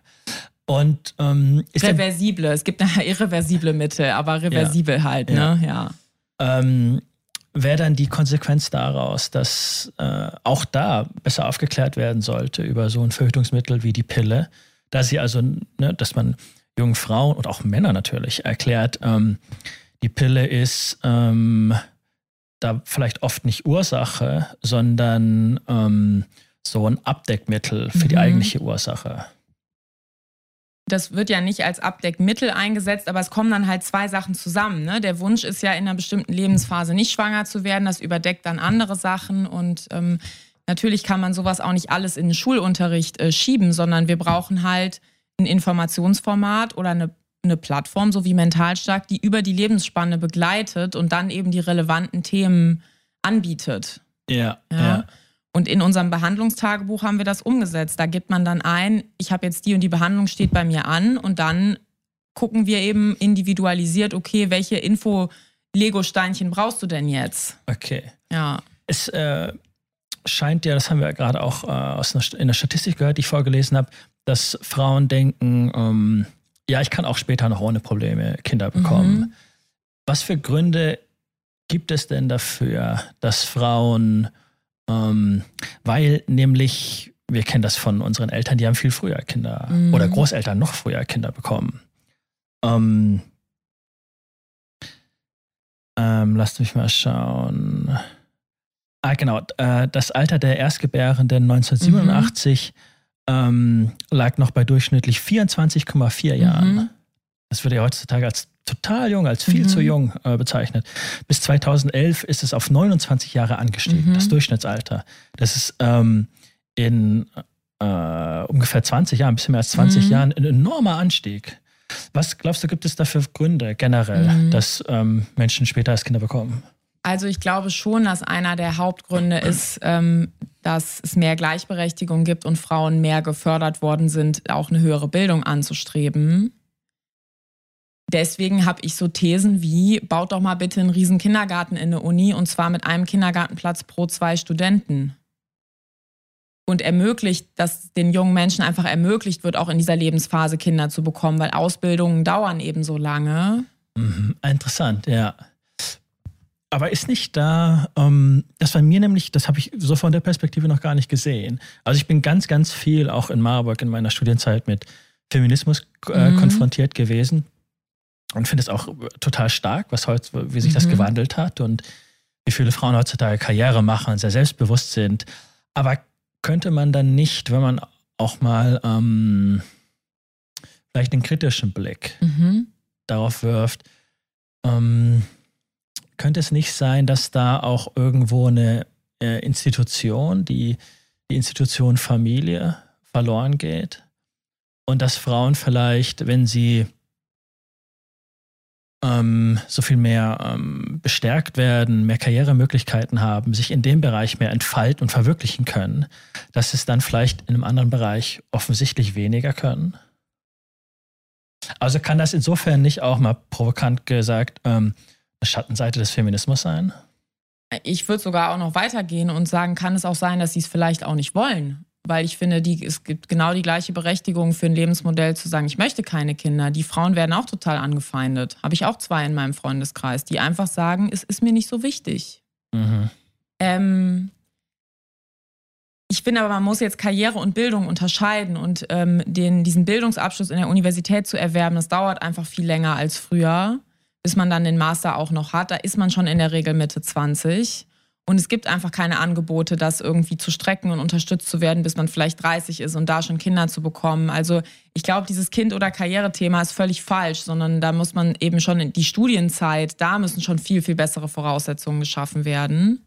Und ähm, reversible. Es gibt [laughs] eine irreversible Mittel, aber reversibel ja. halt, ne? Ja. ja. Ähm, Wäre dann die Konsequenz daraus, dass äh, auch da besser aufgeklärt werden sollte über so ein Verhütungsmittel wie die Pille? Da sie also, ne, dass man jungen Frauen und auch Männern natürlich erklärt, ähm, die Pille ist ähm, da vielleicht oft nicht Ursache, sondern ähm, so ein Abdeckmittel für mhm. die eigentliche Ursache. Das wird ja nicht als Abdeckmittel eingesetzt, aber es kommen dann halt zwei Sachen zusammen. Ne? Der Wunsch ist ja in einer bestimmten Lebensphase nicht schwanger zu werden, das überdeckt dann andere Sachen und ähm, Natürlich kann man sowas auch nicht alles in den Schulunterricht äh, schieben, sondern wir brauchen halt ein Informationsformat oder eine, eine Plattform, so wie Mentalstark, die über die Lebensspanne begleitet und dann eben die relevanten Themen anbietet. Ja, ja. ja. Und in unserem Behandlungstagebuch haben wir das umgesetzt. Da gibt man dann ein, ich habe jetzt die und die Behandlung steht bei mir an und dann gucken wir eben individualisiert, okay, welche Info-Lego-Steinchen brauchst du denn jetzt? Okay. Ja. Es, äh, scheint ja, das haben wir gerade auch äh, aus einer, in der Statistik gehört, die ich vorgelesen habe, dass Frauen denken, ähm, ja, ich kann auch später noch ohne Probleme Kinder bekommen. Mhm. Was für Gründe gibt es denn dafür, dass Frauen, ähm, weil nämlich, wir kennen das von unseren Eltern, die haben viel früher Kinder mhm. oder Großeltern noch früher Kinder bekommen. Ähm, ähm, lasst mich mal schauen. Ah, genau. Äh, das Alter der Erstgebärenden 1987 mhm. ähm, lag noch bei durchschnittlich 24,4 Jahren. Mhm. Das wird ja heutzutage als total jung, als viel mhm. zu jung äh, bezeichnet. Bis 2011 ist es auf 29 Jahre angestiegen, mhm. das Durchschnittsalter. Das ist ähm, in äh, ungefähr 20 Jahren, ein bisschen mehr als 20 mhm. Jahren, ein enormer Anstieg. Was glaubst du, gibt es dafür Gründe generell, mhm. dass ähm, Menschen später als Kinder bekommen? Also ich glaube schon, dass einer der Hauptgründe ist, ähm, dass es mehr Gleichberechtigung gibt und Frauen mehr gefördert worden sind, auch eine höhere Bildung anzustreben. Deswegen habe ich so Thesen wie, baut doch mal bitte einen riesen Kindergarten in der Uni und zwar mit einem Kindergartenplatz pro zwei Studenten. Und ermöglicht, dass den jungen Menschen einfach ermöglicht wird, auch in dieser Lebensphase Kinder zu bekommen, weil Ausbildungen dauern eben so lange. Mhm, interessant, ja. Aber ist nicht da, ähm, das war mir nämlich, das habe ich so von der Perspektive noch gar nicht gesehen. Also ich bin ganz, ganz viel auch in Marburg in meiner Studienzeit mit Feminismus äh, mhm. konfrontiert gewesen und finde es auch total stark, was heute, wie sich mhm. das gewandelt hat und wie viele Frauen heutzutage Karriere machen und sehr selbstbewusst sind. Aber könnte man dann nicht, wenn man auch mal ähm, vielleicht einen kritischen Blick mhm. darauf wirft, ähm, könnte es nicht sein, dass da auch irgendwo eine äh, Institution, die, die Institution Familie, verloren geht? Und dass Frauen vielleicht, wenn sie ähm, so viel mehr ähm, bestärkt werden, mehr Karrieremöglichkeiten haben, sich in dem Bereich mehr entfalten und verwirklichen können, dass es dann vielleicht in einem anderen Bereich offensichtlich weniger können? Also kann das insofern nicht auch mal provokant gesagt ähm, Schattenseite des Feminismus sein? Ich würde sogar auch noch weitergehen und sagen, kann es auch sein, dass sie es vielleicht auch nicht wollen. Weil ich finde, die, es gibt genau die gleiche Berechtigung für ein Lebensmodell zu sagen, ich möchte keine Kinder. Die Frauen werden auch total angefeindet. Habe ich auch zwei in meinem Freundeskreis, die einfach sagen, es ist mir nicht so wichtig. Mhm. Ähm, ich finde aber, man muss jetzt Karriere und Bildung unterscheiden und ähm, den, diesen Bildungsabschluss in der Universität zu erwerben, das dauert einfach viel länger als früher bis man dann den Master auch noch hat. Da ist man schon in der Regel Mitte 20. Und es gibt einfach keine Angebote, das irgendwie zu strecken und unterstützt zu werden, bis man vielleicht 30 ist und da schon Kinder zu bekommen. Also ich glaube, dieses Kind- oder Karrierethema ist völlig falsch, sondern da muss man eben schon in die Studienzeit, da müssen schon viel, viel bessere Voraussetzungen geschaffen werden.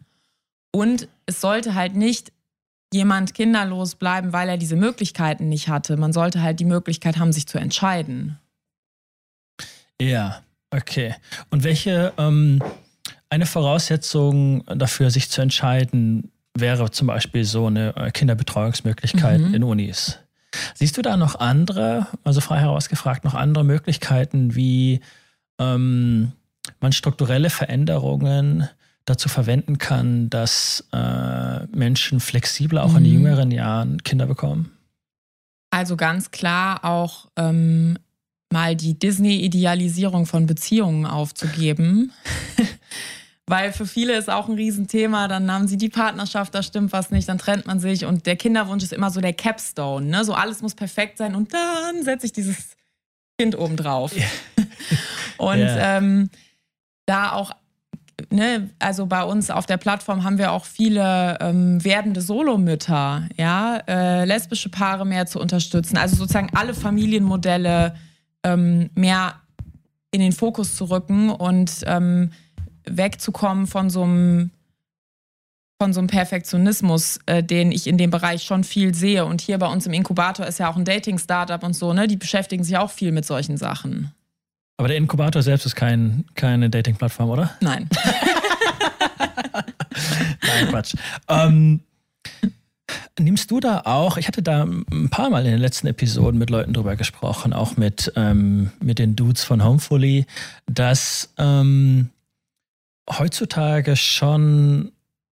Und es sollte halt nicht jemand kinderlos bleiben, weil er diese Möglichkeiten nicht hatte. Man sollte halt die Möglichkeit haben, sich zu entscheiden. Ja, Okay. Und welche ähm, eine Voraussetzung dafür, sich zu entscheiden, wäre zum Beispiel so eine äh, Kinderbetreuungsmöglichkeit mhm. in Unis? Siehst du da noch andere, also frei herausgefragt, noch andere Möglichkeiten, wie ähm, man strukturelle Veränderungen dazu verwenden kann, dass äh, Menschen flexibler auch mhm. in jüngeren Jahren Kinder bekommen? Also ganz klar auch ähm, mal die Disney-Idealisierung von Beziehungen aufzugeben. [laughs] Weil für viele ist auch ein Riesenthema, dann haben sie die Partnerschaft, da stimmt was nicht, dann trennt man sich und der Kinderwunsch ist immer so der Capstone, ne? So alles muss perfekt sein und dann setze ich dieses Kind oben drauf. Yeah. [laughs] und yeah. Ähm, da auch Ne, also bei uns auf der Plattform haben wir auch viele ähm, werdende Solomütter, ja, äh, lesbische Paare mehr zu unterstützen. Also sozusagen alle Familienmodelle ähm, mehr in den Fokus zu rücken und ähm, wegzukommen von so einem von so einem Perfektionismus, äh, den ich in dem Bereich schon viel sehe. Und hier bei uns im Inkubator ist ja auch ein Dating-Startup und so, ne? Die beschäftigen sich auch viel mit solchen Sachen. Aber der Inkubator selbst ist kein, keine Dating-Plattform, oder? Nein. [laughs] Nein, Quatsch. Ähm, Nimmst du da auch, ich hatte da ein paar Mal in den letzten Episoden mit Leuten drüber gesprochen, auch mit, ähm, mit den Dudes von Homefully, dass ähm, heutzutage schon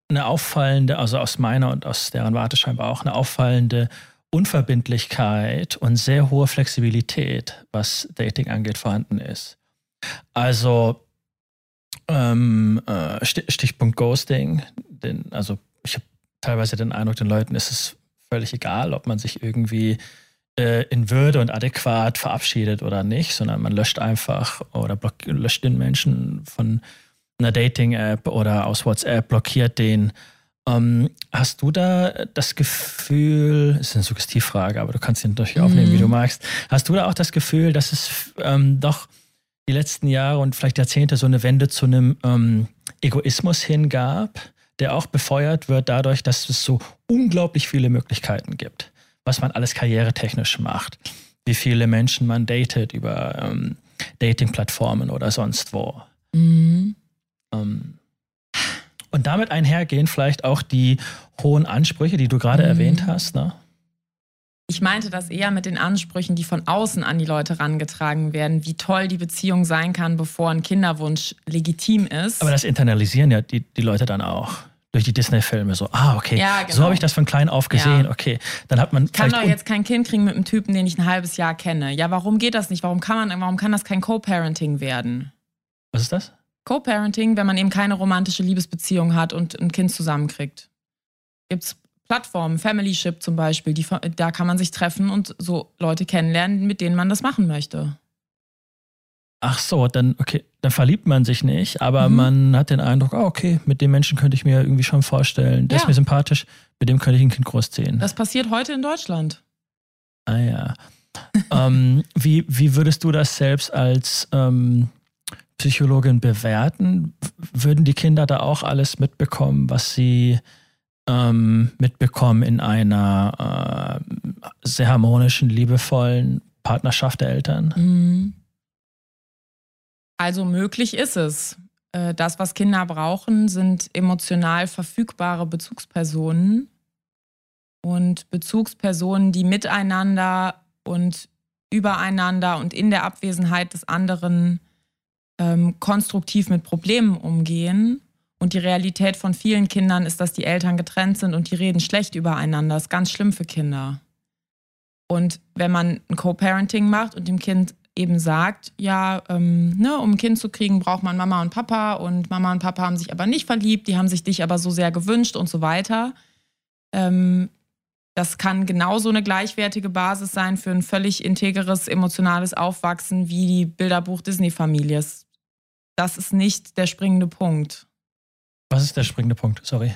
eine auffallende, also aus meiner und aus deren Warte scheinbar auch eine auffallende Unverbindlichkeit und sehr hohe Flexibilität, was Dating angeht, vorhanden ist. Also ähm, äh, Stichpunkt Ghosting, denn, also teilweise den Eindruck, den Leuten ist es völlig egal, ob man sich irgendwie äh, in Würde und adäquat verabschiedet oder nicht, sondern man löscht einfach oder löscht den Menschen von einer Dating-App oder aus WhatsApp, blockiert den. Ähm, hast du da das Gefühl, ist eine Suggestivfrage, aber du kannst ihn natürlich aufnehmen, wie du mhm. magst. Hast du da auch das Gefühl, dass es ähm, doch die letzten Jahre und vielleicht Jahrzehnte so eine Wende zu einem ähm, Egoismus hingab? Der auch befeuert wird dadurch, dass es so unglaublich viele Möglichkeiten gibt, was man alles karrieretechnisch macht. wie viele Menschen man datet über ähm, Dating-Plattformen oder sonst wo. Mhm. Ähm, und damit einhergehen vielleicht auch die hohen Ansprüche, die du gerade Mhm. erwähnt hast. Ne? Ich meinte das eher mit den Ansprüchen, die von außen an die Leute herangetragen werden, wie toll die Beziehung sein kann, bevor ein Kinderwunsch legitim ist. Aber das internalisieren ja die, die Leute dann auch. Durch die Disney-Filme so, ah, okay, Ja, genau. so habe ich das von klein auf gesehen, Ja. okay. Dann hat man ich kann doch jetzt kein Kind kriegen mit einem Typen, den ich ein halbes Jahr kenne. Ja, warum geht das nicht? Warum kann man, warum kann das kein Co-Parenting werden? Was ist das? Co-Parenting, wenn man eben keine romantische Liebesbeziehung hat und ein Kind zusammenkriegt. Gibt es Plattformen, Familyship zum Beispiel, die, da kann man sich treffen und so Leute kennenlernen, mit denen man das machen möchte. Ach so, dann, okay, dann verliebt man sich nicht, aber Mhm. man hat den Eindruck, oh, okay, mit dem Menschen könnte ich mir irgendwie schon vorstellen, der ist Ja. mir sympathisch, mit dem könnte ich ein Kind großziehen. Das passiert heute in Deutschland. Ah ja. [laughs] ähm, wie, wie würdest du das selbst als ähm, Psychologin bewerten? Würden die Kinder da auch alles mitbekommen, was sie ähm, mitbekommen in einer äh, sehr harmonischen, liebevollen Partnerschaft der Eltern? Mhm. Also möglich ist es. Äh, Das, was Kinder brauchen, sind emotional verfügbare Bezugspersonen und Bezugspersonen, die miteinander und übereinander und in der Abwesenheit des anderen ähm, konstruktiv mit Problemen umgehen. Und die Realität von vielen Kindern ist, dass die Eltern getrennt sind und die reden schlecht übereinander. Das ist ganz schlimm für Kinder. Und wenn man ein Co-Parenting macht und dem Kind eben sagt, ja, ähm, ne, um ein Kind zu kriegen, braucht man Mama und Papa und Mama und Papa haben sich aber nicht verliebt, die haben sich dich aber so sehr gewünscht und so weiter. Ähm, das kann genauso eine gleichwertige Basis sein für ein völlig integres, emotionales Aufwachsen wie die Bilderbuch-Disney-Familie. Das ist nicht der springende Punkt. Was ist der springende Punkt? Sorry.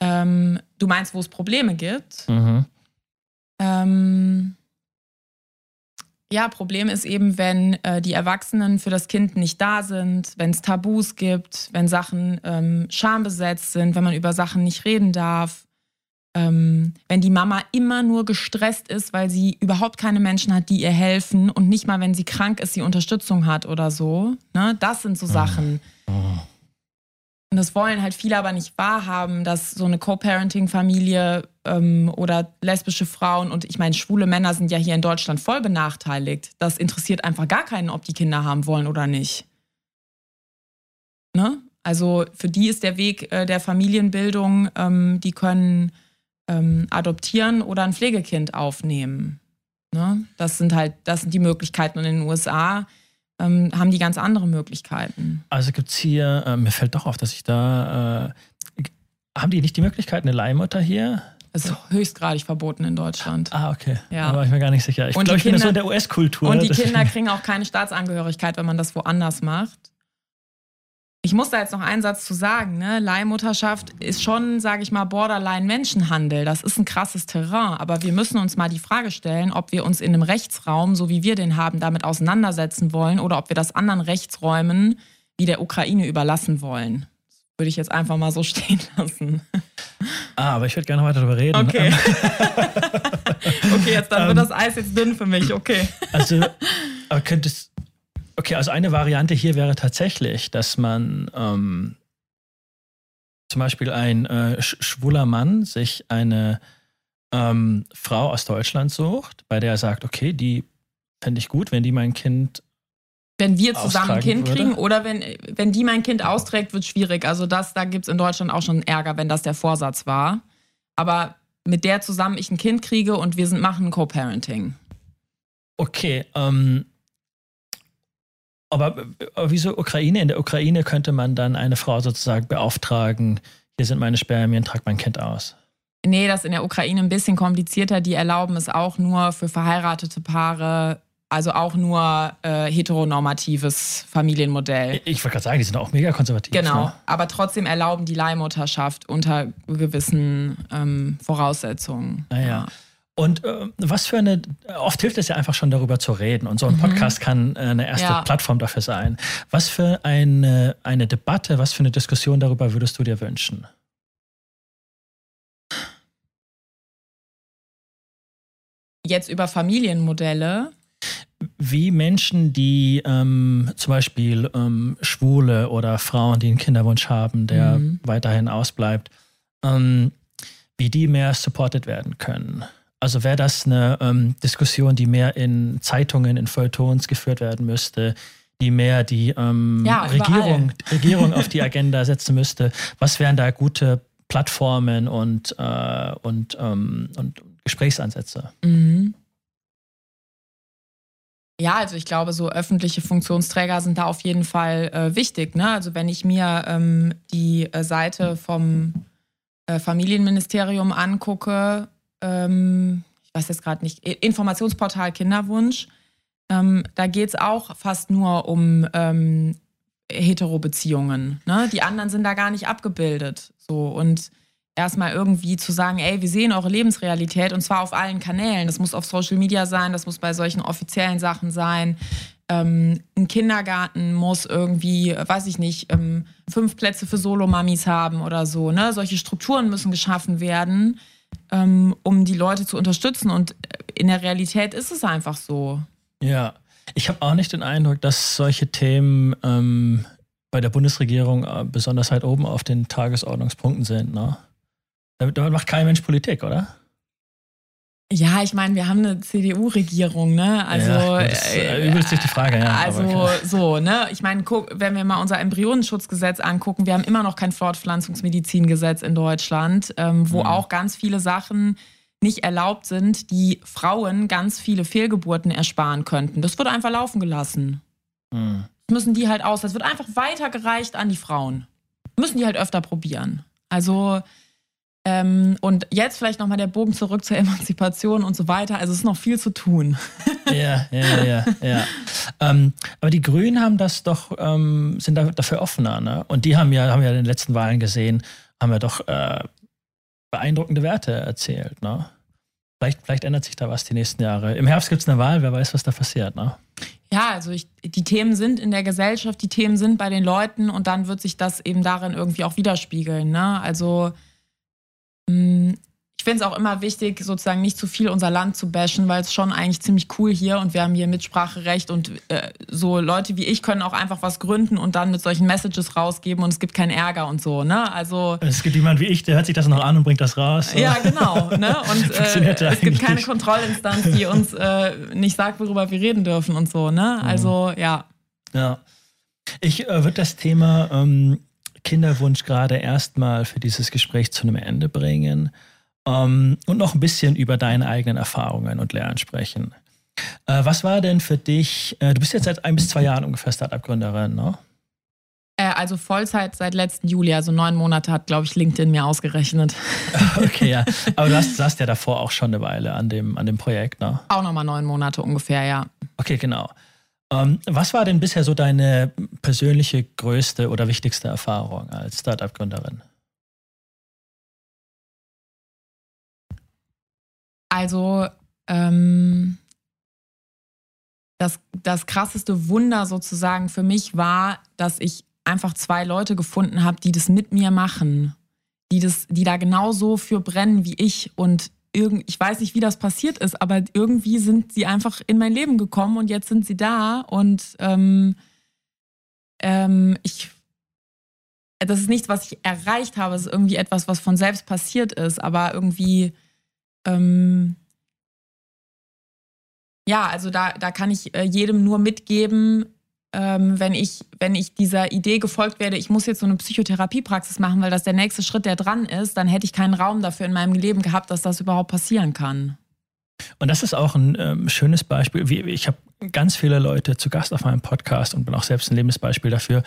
Ähm, du meinst, wo es Probleme gibt? Mhm. Ähm, ja, Problem ist eben, wenn äh, die Erwachsenen für das Kind nicht da sind, wenn es Tabus gibt, wenn Sachen ähm, schambesetzt sind, wenn man über Sachen nicht reden darf, ähm, wenn die Mama immer nur gestresst ist, weil sie überhaupt keine Menschen hat, die ihr helfen und nicht mal, wenn sie krank ist, sie Unterstützung hat oder so. Ne? Das sind so Sachen. Oh. Und das wollen halt viele aber nicht wahrhaben, dass so eine Co-Parenting-Familie ähm, oder lesbische Frauen und ich meine, schwule Männer sind ja hier in Deutschland voll benachteiligt. Das interessiert einfach gar keinen, ob die Kinder haben wollen oder nicht. Ne? Also für die ist der Weg äh, der Familienbildung, ähm, die können ähm, adoptieren oder ein Pflegekind aufnehmen. Ne? Das sind halt, das sind die Möglichkeiten. Und in den USA ähm, haben die ganz andere Möglichkeiten. Also gibt es hier, äh, mir fällt doch auf, dass ich da, äh, haben die nicht die Möglichkeit, eine Leihmutter hier? Das ist höchstgradig verboten in Deutschland. Ah, okay. Ja. Da war ich mir gar nicht sicher. Ich glaube, ich bin da so in Kinder- der US-Kultur. Und die deswegen- Kinder [laughs] kriegen auch keine Staatsangehörigkeit, wenn man das woanders macht. Ich muss da jetzt noch einen Satz zu sagen. Ne? Leihmutterschaft ist schon, sage ich mal, borderline Menschenhandel. Das ist ein krasses Terrain. Aber wir müssen uns mal die Frage stellen, ob wir uns in einem Rechtsraum, so wie wir den haben, damit auseinandersetzen wollen oder ob wir das anderen Rechtsräumen wie der Ukraine überlassen wollen. Das würde ich jetzt einfach mal so [laughs] stehen lassen. Ah, aber ich würde gerne weiter darüber reden. Okay. [laughs] Okay, jetzt dann Ähm. wird das Eis jetzt dünn für mich. Okay. Also, aber könntest. Okay, also eine Variante hier wäre tatsächlich, dass man ähm, zum Beispiel ein äh, sch schwuler Mann sich eine ähm, Frau aus Deutschland sucht, bei der er sagt, okay, die fände ich gut, wenn die mein Kind. Wenn wir zusammen ein Kind würde? kriegen oder wenn, wenn die mein Kind austrägt, wird schwierig. Also das, da gibt es in Deutschland auch schon Ärger, wenn das der Vorsatz war. Aber mit der zusammen ich ein Kind kriege und wir sind, machen Co-Parenting. Okay, ähm, aber, aber wieso Ukraine? In der Ukraine könnte man dann eine Frau sozusagen beauftragen, hier sind meine Spermien, trag mein Kind aus. Nee, das ist in der Ukraine ein bisschen komplizierter. Die erlauben es auch nur für verheiratete Paare, also auch nur äh, heteronormatives Familienmodell. Ich wollte gerade sagen, die sind auch mega konservativ. Genau, Ne? aber trotzdem erlauben die Leihmutterschaft unter gewissen ähm, Voraussetzungen. Ah, ja. Und äh, was für eine, oft hilft es ja einfach schon darüber zu reden und so ein Mhm. Podcast kann äh, eine erste Ja. Plattform dafür sein. Was für eine, eine Debatte, was für eine Diskussion darüber würdest du dir wünschen? Jetzt über Familienmodelle. Wie Menschen, die ähm, zum Beispiel ähm, Schwule oder Frauen, die einen Kinderwunsch haben, der mhm. weiterhin ausbleibt, ähm, wie die mehr supported werden können. Also wäre das eine ähm, Diskussion, die mehr in Zeitungen, in Feuilletons geführt werden müsste, die mehr die ähm, ja, Regierung, Regierung auf die Agenda setzen müsste. Was wären da gute Plattformen und, äh, und, ähm, und Gesprächsansätze? Mhm. Ja, also ich glaube, so öffentliche Funktionsträger sind da auf jeden Fall äh, wichtig. Ne? Also wenn ich mir ähm, die äh, Seite vom äh, Familienministerium angucke, ähm, ich weiß jetzt gerade nicht, Informationsportal Kinderwunsch, ähm, da geht es auch fast nur um ähm, Hetero-Beziehungen. Ne? Die anderen sind da gar nicht abgebildet. So und erstmal irgendwie zu sagen, ey, wir sehen eure Lebensrealität und zwar auf allen Kanälen. Das muss auf Social Media sein, das muss bei solchen offiziellen Sachen sein. Ähm, ein Kindergarten muss irgendwie, weiß ich nicht, ähm, fünf Plätze für Solomamis haben oder so. Ne? Solche Strukturen müssen geschaffen werden, ähm, um die Leute zu unterstützen. Und in der Realität ist es einfach so. Ja, ich habe auch nicht den Eindruck, dass solche Themen ähm, bei der Bundesregierung äh, besonders weit oben auf den Tagesordnungspunkten sind. Ne? Damit, damit macht kein Mensch Politik, oder? Ja, ich meine, wir haben eine CDU-Regierung, ne? Also ja, das äh, übelst sich die Frage, ja. Also so, ne? Ich meine, wenn wir mal unser Embryonenschutzgesetz angucken, wir haben immer noch kein Fortpflanzungsmedizingesetz in Deutschland, ähm, wo mhm. auch ganz viele Sachen nicht erlaubt sind, die Frauen ganz viele Fehlgeburten ersparen könnten. Das wird einfach laufen gelassen. Mhm. Das müssen die halt aus. Das wird einfach weitergereicht an die Frauen. Müssen die halt öfter probieren. Also ähm, und jetzt vielleicht nochmal der Bogen zurück zur Emanzipation und so weiter. Also es ist noch viel zu tun. [laughs] Ja, ja, ja, ja. ähm, aber die Grünen haben das doch, ähm, sind da, dafür offener, ne? Und die haben ja, haben ja in den letzten Wahlen gesehen, haben ja doch äh, beeindruckende Werte erzählt, ne? Vielleicht, vielleicht ändert sich da was die nächsten Jahre. Im Herbst gibt es eine Wahl, wer weiß, was da passiert, ne? Ja, also ich, die Themen sind in der Gesellschaft, die Themen sind bei den Leuten und dann wird sich das eben darin irgendwie auch widerspiegeln. Ne? Also ich finde es auch immer wichtig, sozusagen nicht zu viel unser Land zu bashen, weil es schon eigentlich ziemlich cool hier und wir haben hier Mitspracherecht und äh, so Leute wie ich können auch einfach was gründen und dann mit solchen Messages rausgeben und es gibt keinen Ärger und so, ne? Also es gibt jemand wie ich, der hört sich das noch an und bringt das raus. Ja, genau, ne? [laughs] Und äh, es gibt keine Kontrollinstanz, die [laughs] uns äh, nicht sagt, worüber wir reden dürfen und so, ne? Mhm. Also ja. Ja. Ich äh, würde das Thema ähm, Kinderwunsch gerade erstmal für dieses Gespräch zu einem Ende bringen ähm, und noch ein bisschen über deine eigenen Erfahrungen und Lernen sprechen. Äh, was war denn für dich, äh, du bist jetzt seit ein bis zwei Jahren ungefähr Startup-Gründerin, ne? Äh, also Vollzeit seit letzten Juli, also neun Monate hat, glaube ich, LinkedIn mir ausgerechnet. [laughs] Okay, ja. Aber du hast, saßt ja davor auch schon eine Weile an dem, an dem Projekt, ne? Auch nochmal neun Monate ungefähr, ja. Okay, genau. Ähm, was war denn bisher so deine persönliche größte oder wichtigste Erfahrung als Startup-Gründerin? Also ähm, das, das krasseste Wunder sozusagen für mich war, dass ich einfach zwei Leute gefunden habe, die das mit mir machen, die das, die da genauso für brennen wie ich und irgend, ich weiß nicht, wie das passiert ist, aber irgendwie sind sie einfach in mein Leben gekommen und jetzt sind sie da und ähm, ähm, ich das ist nichts, was ich erreicht habe, es ist irgendwie etwas, was von selbst passiert ist, aber irgendwie ähm, ja, also da, da kann ich äh, jedem nur mitgeben, ähm, wenn, ich, wenn ich dieser Idee gefolgt werde, ich muss jetzt so eine Psychotherapiepraxis machen, weil das der nächste Schritt, der dran ist, dann hätte ich keinen Raum dafür in meinem Leben gehabt, dass das überhaupt passieren kann. Und das ist auch ein ähm, schönes Beispiel. Ich habe ganz viele Leute zu Gast auf meinem Podcast und bin auch selbst ein Lebensbeispiel dafür,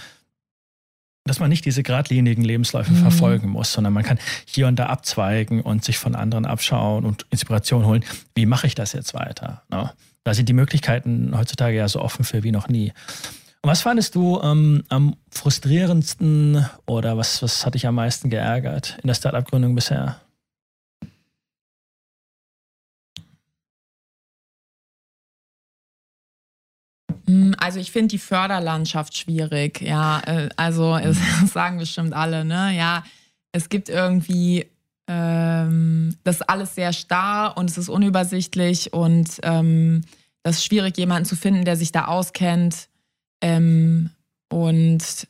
dass man nicht diese geradlinigen Lebensläufe mhm. verfolgen muss, sondern man kann hier und da abzweigen und sich von anderen abschauen und Inspiration holen. Wie mache ich das jetzt weiter? No? Da sind die Möglichkeiten heutzutage ja so offen für wie noch nie. Und was fandest du ähm, am frustrierendsten oder was, was hat dich am meisten geärgert in der Startup-Gründung bisher? Hm, also ich finde die Förderlandschaft schwierig, ja. Äh, also das [laughs] sagen bestimmt alle, ne? Ja, es gibt irgendwie ähm, das ist alles sehr starr und es ist unübersichtlich und ähm, das ist schwierig, jemanden zu finden, der sich da auskennt. Ähm, und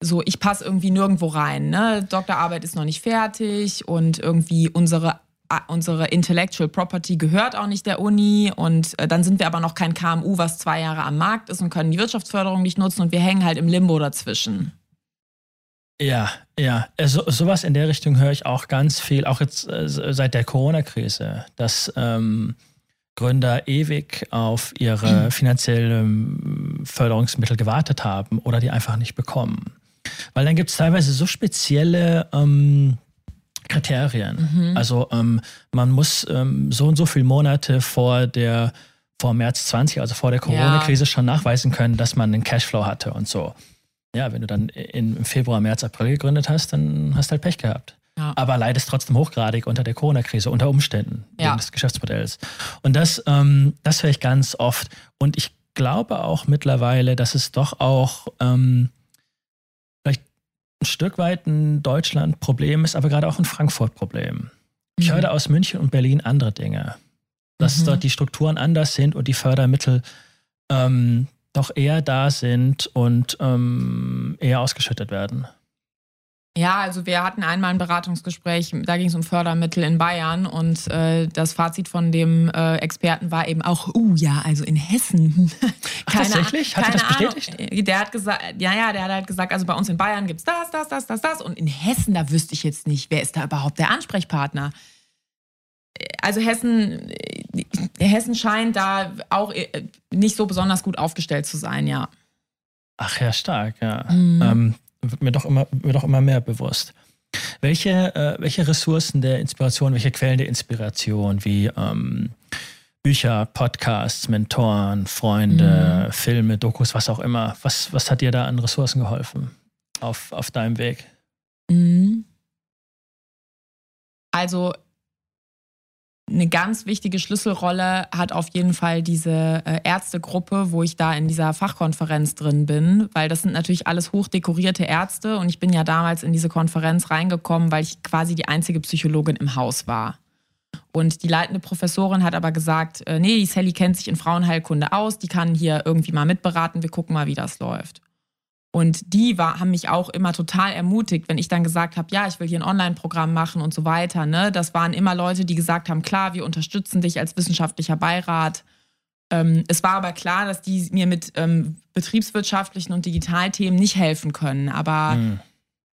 so, ich passe irgendwie nirgendwo rein. Ne? Doktorarbeit ist noch nicht fertig und irgendwie unsere, unsere Intellectual Property gehört auch nicht der Uni und äh, dann sind wir aber noch kein KMU, was zwei Jahre am Markt ist und können die Wirtschaftsförderung nicht nutzen und wir hängen halt im Limbo dazwischen. Ja, ja. So, sowas in der Richtung höre ich auch ganz viel, auch jetzt äh, seit der Corona-Krise, dass ähm, Gründer ewig auf ihre [clears throat] finanziellen Förderungsmittel gewartet haben oder die einfach nicht bekommen. Weil dann gibt es teilweise so spezielle ähm, Kriterien. Mhm. Also ähm, man muss ähm, so und so viele Monate vor der vor März 20, also vor der Corona-Krise, ja. schon nachweisen können, dass man einen Cashflow hatte und so. Ja, wenn du dann im Februar, März, April gegründet hast, dann hast du halt Pech gehabt. Ja. Aber leidest trotzdem hochgradig unter der Corona-Krise, unter Umständen ja. wegen des Geschäftsmodells. Und das, ähm, das höre ich ganz oft. Und ich glaube auch mittlerweile, dass es doch auch ähm, ein Stück weit ein Deutschland-Problem ist, aber gerade auch ein Frankfurt-Problem. Ich mhm. höre aus München und Berlin andere Dinge. Dass mhm. dort die Strukturen anders sind und die Fördermittel ähm, doch eher da sind und ähm, eher ausgeschüttet werden. Ja, also wir hatten einmal ein Beratungsgespräch, da ging es um Fördermittel in Bayern und äh, das Fazit von dem äh, Experten war eben auch, oh uh, ja, also in Hessen. Ach, tatsächlich? Hat er das bestätigt? Ahnung. Der hat gesagt, ja, ja, der hat halt gesagt, also bei uns in Bayern gibt es das, das, das, das, das und in Hessen, da wüsste ich jetzt nicht, wer ist da überhaupt der Ansprechpartner? Also Hessen, Hessen scheint da auch äh, nicht so besonders gut aufgestellt zu sein, ja. Ach ja, stark, ja. Mhm. Ähm, wird mir doch immer, mir doch immer mehr bewusst. Welche, äh, welche Ressourcen der Inspiration, welche Quellen der Inspiration, wie ähm, Bücher, Podcasts, Mentoren, Freunde, mhm. Filme, Dokus, was auch immer, was, was hat dir da an Ressourcen geholfen auf, auf deinem Weg? Mhm. Also eine ganz wichtige Schlüsselrolle hat auf jeden Fall diese äh, Ärztegruppe, wo ich da in dieser Fachkonferenz drin bin, weil das sind natürlich alles hochdekorierte Ärzte und ich bin ja damals in diese Konferenz reingekommen, weil ich quasi die einzige Psychologin im Haus war. Und die leitende Professorin hat aber gesagt, äh, nee, die Sally kennt sich in Frauenheilkunde aus, die kann hier irgendwie mal mitberaten, wir gucken mal, wie das läuft. Und die war, haben mich auch immer total ermutigt, wenn ich dann gesagt habe, ja, ich will hier ein Online-Programm machen und so weiter. Ne? Das waren immer Leute, die gesagt haben, klar, wir unterstützen dich als wissenschaftlicher Beirat. Ähm, es war aber klar, dass die mir mit ähm, betriebswirtschaftlichen und Digitalthemen nicht helfen können. Aber mhm.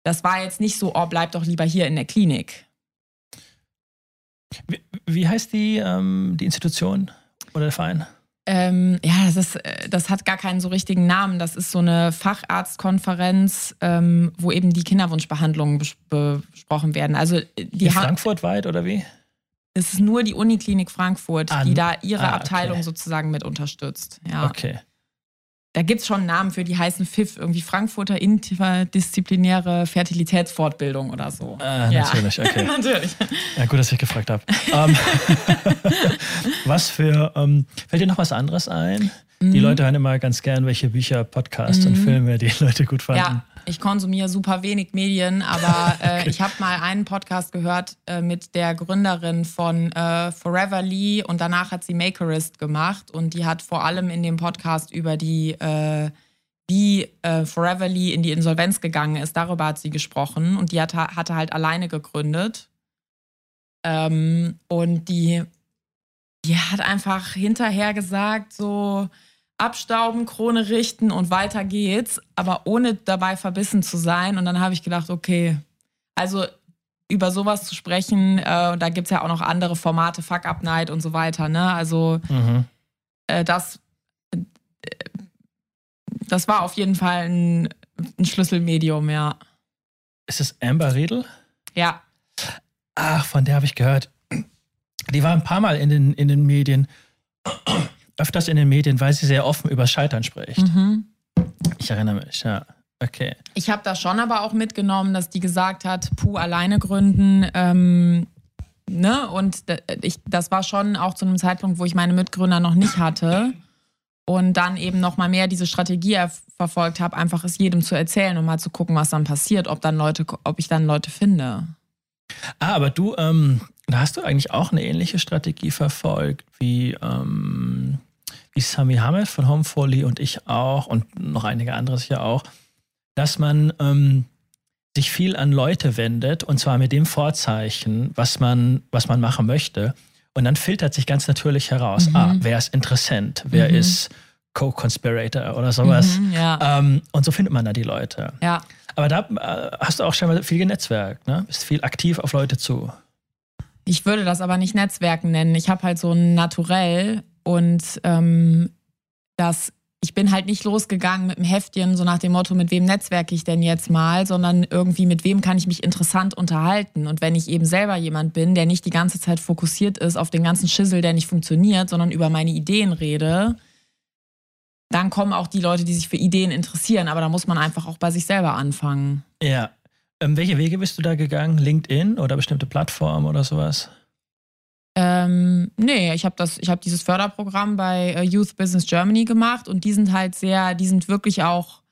das war jetzt nicht so, oh, bleib doch lieber hier in der Klinik. Wie, wie heißt die, ähm, die Institution oder der Verein? Ähm, ja, das, ist, äh, das hat gar keinen so richtigen Namen. Das ist so eine Facharztkonferenz, ähm, wo eben die Kinderwunschbehandlungen besprochen werden. Also äh, die In Frankfurt weit oder wie? Es ist nur die Uniklinik Frankfurt, ah, die da ihre ah, okay. Abteilung sozusagen mit unterstützt. Ja. Okay da gibt es schon Namen für, die heißen FIF, irgendwie Frankfurter interdisziplinäre Fertilitätsfortbildung oder so. Ja. Natürlich, okay. [laughs] natürlich. Ja, gut, dass ich gefragt habe. ähm, [laughs] was für, ähm, fällt dir noch was anderes ein? Mhm. Die Leute hören immer ganz gern, welche Bücher, Podcasts mhm. und Filme die Leute gut fanden. Ja, ich konsumiere super wenig Medien, aber [laughs] äh, okay. ich habe mal einen Podcast gehört äh, mit der Gründerin von äh, Forever Lee und danach hat sie Makerist gemacht und die hat vor allem in dem Podcast über die, äh, wie äh, Forever Lee in die Insolvenz gegangen ist, darüber hat sie gesprochen und die hat, hatte halt alleine gegründet. Ähm, und die, die hat einfach hinterher gesagt, so, abstauben, Krone richten und weiter geht's, aber ohne dabei verbissen zu sein. Und dann habe ich gedacht, okay, also über sowas zu sprechen, äh, da gibt es ja auch noch andere Formate, Fuck Up Night und so weiter, ne? Also mhm. äh, das, äh, das war auf jeden Fall ein, ein Schlüsselmedium, ja. Ist es Amber Riedel? Ja. Ach, von der habe ich gehört. Die war ein paar Mal in den, in den Medien öfters in den Medien, weil sie sehr offen über Scheitern spricht. Mhm. Ich erinnere mich, ja. Okay. Ich habe da schon aber auch mitgenommen, dass die gesagt hat, puh, alleine gründen. Ähm, ne? Und ich, das war schon auch zu einem Zeitpunkt, wo ich meine Mitgründer noch nicht hatte. Und dann eben noch mal mehr diese Strategie verfolgt habe, einfach es jedem zu erzählen und mal zu gucken, was dann passiert, ob dann Leute, ob ich dann Leute finde. Ah, aber du, ähm, da hast du eigentlich auch eine ähnliche Strategie verfolgt wie, ähm, wie Sami Hamed von Homefolly und ich auch und noch einige andere sicher auch, dass man ähm, sich viel an Leute wendet und zwar mit dem Vorzeichen, was man, was man machen möchte. Und dann filtert sich ganz natürlich heraus, mhm. ah, wer ist Interessent, wer mhm. ist Co-Conspirator oder sowas. Mhm, ja. ähm, und so findet man da die Leute. Ja. Aber da äh, hast du auch schon mal viel genetzwerkt, ne? Bist viel aktiv auf Leute zu. Ich würde das aber nicht Netzwerken nennen. Ich habe halt so ein Naturell und ähm, das ich bin halt nicht losgegangen mit einem Heftchen, so nach dem Motto, mit wem netzwerke ich denn jetzt mal, sondern irgendwie, mit wem kann ich mich interessant unterhalten. Und wenn ich eben selber jemand bin, der nicht die ganze Zeit fokussiert ist auf den ganzen Schissel, der nicht funktioniert, sondern über meine Ideen rede, dann kommen auch die Leute, die sich für Ideen interessieren. Aber da muss man einfach auch bei sich selber anfangen. Ja. Ähm, welche Wege bist du da gegangen? LinkedIn oder bestimmte Plattformen oder sowas? Ähm, nee, ich habe habe dieses Förderprogramm bei äh, Youth Business Germany gemacht und die sind halt sehr, die sind wirklich auch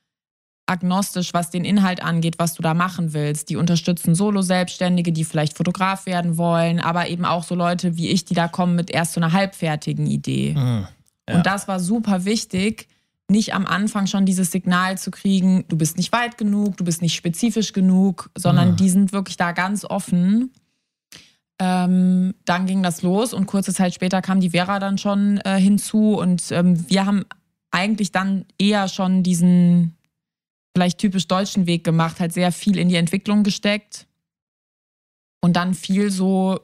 agnostisch, was den Inhalt angeht, was du da machen willst. Die unterstützen Solo-Selbstständige, die vielleicht Fotograf werden wollen, aber eben auch so Leute wie ich, die da kommen mit erst so einer halbfertigen Idee. Mhm, ja. Und das war super wichtig, nicht am Anfang schon dieses Signal zu kriegen, du bist nicht weit genug, du bist nicht spezifisch genug, sondern mhm. die sind wirklich da ganz offen. Ähm, dann ging das los und kurze Zeit später kam die Vera dann schon äh, hinzu und ähm, wir haben eigentlich dann eher schon diesen vielleicht typisch deutschen Weg gemacht, halt sehr viel in die Entwicklung gesteckt und dann viel so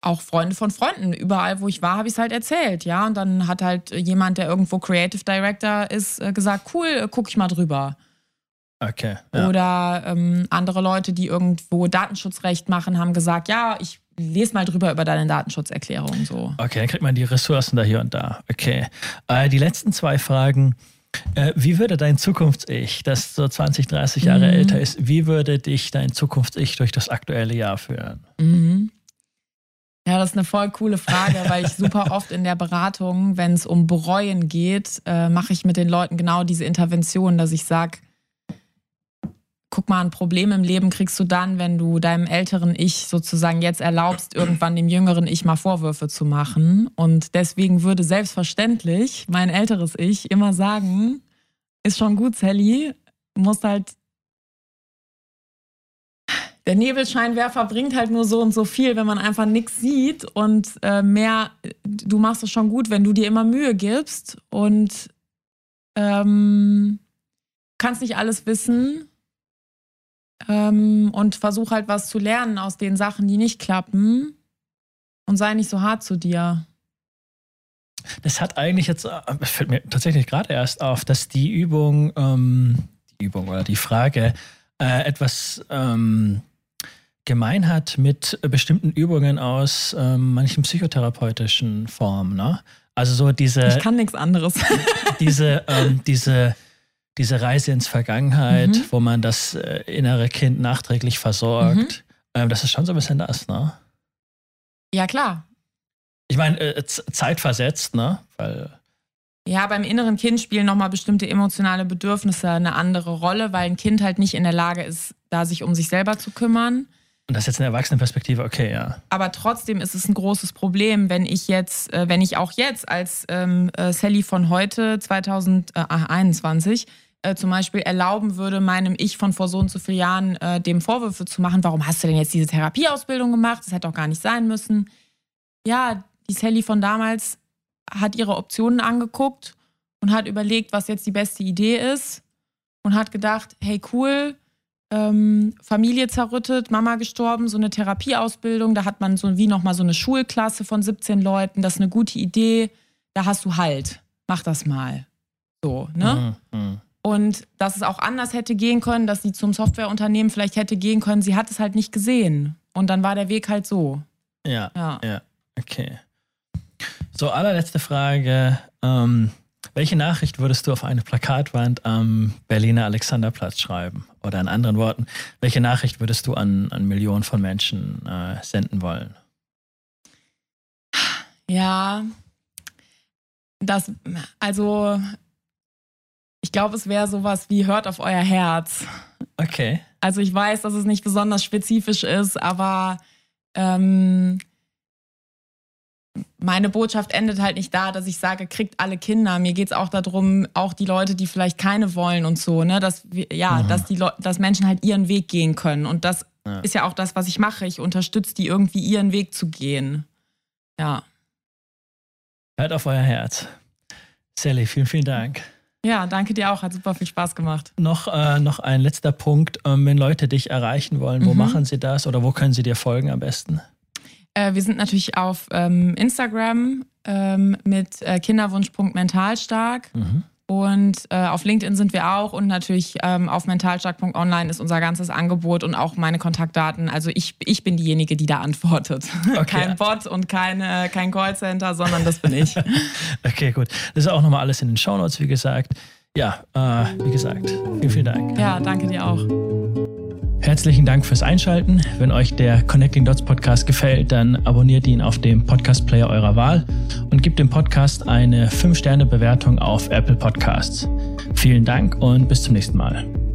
auch Freunde von Freunden. Überall, wo ich war, habe ich es halt erzählt, ja. Und dann hat halt jemand, der irgendwo Creative Director ist, äh, gesagt, cool, äh, guck ich mal drüber. Okay. Ja. Oder ähm, andere Leute, die irgendwo Datenschutzrecht machen, haben gesagt, ja, ich lese mal drüber über deine Datenschutzerklärung. So. Okay, dann kriegt man die Ressourcen da hier und da. Okay. Äh, die letzten zwei Fragen. Äh, wie würde dein Zukunfts-Ich, das so 20, 30 Jahre mhm. älter ist, wie würde dich dein Zukunfts-Ich durch das aktuelle Jahr führen? Mhm. Ja, das ist eine voll coole Frage, weil ich super [laughs] oft in der Beratung, wenn es um Bereuen geht, äh, mache ich mit den Leuten genau diese Intervention, dass ich sage, guck mal, ein Problem im Leben kriegst du dann, wenn du deinem älteren Ich sozusagen jetzt erlaubst, irgendwann dem jüngeren Ich mal Vorwürfe zu machen. Und deswegen würde selbstverständlich mein älteres Ich immer sagen, ist schon gut, Sally, musst halt der Nebelscheinwerfer bringt halt nur so und so viel, wenn man einfach nichts sieht. Und äh, mehr, du machst es schon gut, wenn du dir immer Mühe gibst. Und ähm, kannst nicht alles wissen ähm, und versuch halt was zu lernen aus den Sachen, die nicht klappen und sei nicht so hart zu dir. Das hat eigentlich jetzt, äh, fällt mir tatsächlich gerade erst auf, dass die Übung, ähm, die Übung oder die Frage äh, etwas ähm, gemein hat mit bestimmten Übungen aus ähm, manchen psychotherapeutischen Formen. Ne? Also so diese. Ich kann nichts anderes. diese, ähm, diese diese Reise ins Vergangenheit, mhm. wo man das äh, innere Kind nachträglich versorgt. Mhm. Ähm, das ist schon so ein bisschen das, ne? Ja, klar. Ich meine, äh, zeitversetzt, ne? Weil. Ja, beim inneren Kind spielen nochmal bestimmte emotionale Bedürfnisse eine andere Rolle, weil ein Kind halt nicht in der Lage ist, da sich um sich selber zu kümmern. Und das ist jetzt eine Erwachsenenperspektive, okay, ja. Aber trotzdem ist es ein großes Problem, wenn ich jetzt, äh, wenn ich auch jetzt als ähm, äh, Sally von heute, 2021, äh, zum Beispiel erlauben würde, meinem Ich von vor so und so vielen Jahren äh, dem Vorwürfe zu machen, warum hast du denn jetzt diese Therapieausbildung gemacht? Das hätte doch gar nicht sein müssen. Ja, die Sally von damals hat ihre Optionen angeguckt und hat überlegt, was jetzt die beste Idee ist und hat gedacht, hey cool, ähm, Familie zerrüttet, Mama gestorben, so eine Therapieausbildung, da hat man so wie nochmal so eine Schulklasse von 17 Leuten, das ist eine gute Idee, da hast du halt, mach das mal. So, ne? Mhm. Und dass es auch anders hätte gehen können, dass sie zum Softwareunternehmen vielleicht hätte gehen können. Sie hat es halt nicht gesehen. Und dann war der Weg halt so. Ja. Ja, ja. okay. So, allerletzte Frage. Ähm, welche Nachricht würdest du auf eine Plakatwand am Berliner Alexanderplatz schreiben? Oder in anderen Worten, welche Nachricht würdest du an, an Millionen von Menschen äh, senden wollen? Ja, das, also glaube, es wäre sowas wie hört auf euer Herz. Okay. Also ich weiß, dass es nicht besonders spezifisch ist, aber ähm, meine Botschaft endet halt nicht da, dass ich sage, kriegt alle Kinder. Mir geht es auch darum, auch die Leute, die vielleicht keine wollen und so, ne, dass wir, ja, mhm. dass die Le dass Menschen halt ihren Weg gehen können. Und das ja. ist ja auch das, was ich mache. Ich unterstütze die irgendwie, ihren Weg zu gehen. Ja. Hört auf euer Herz. Sally, vielen, vielen Dank. Ja, danke dir auch. Hat super viel Spaß gemacht. Noch, äh, noch ein letzter Punkt. Ähm, wenn Leute dich erreichen wollen, wo mhm. machen sie das oder wo können sie dir folgen am besten? Äh, wir sind natürlich auf ähm, Instagram ähm, mit äh, Kinderwunsch.mentalstark. Mhm. Und äh, auf LinkedIn sind wir auch und natürlich ähm, auf mentalstark.online ist unser ganzes Angebot und auch meine Kontaktdaten. Also ich, ich bin diejenige, die da antwortet. [laughs] Okay. kein Bot und keine, kein Callcenter, sondern das bin ich. [laughs] okay, gut. Das ist auch nochmal alles in den Shownotes, wie gesagt. Ja, äh, wie gesagt, vielen, vielen Dank. Ja, danke dir auch. Herzlichen Dank fürs Einschalten. Wenn euch der Connecting Dots Podcast gefällt, dann abonniert ihn auf dem Podcast Player eurer Wahl und gebt dem Podcast eine 5-Sterne-Bewertung auf Apple Podcasts. Vielen Dank und bis zum nächsten Mal.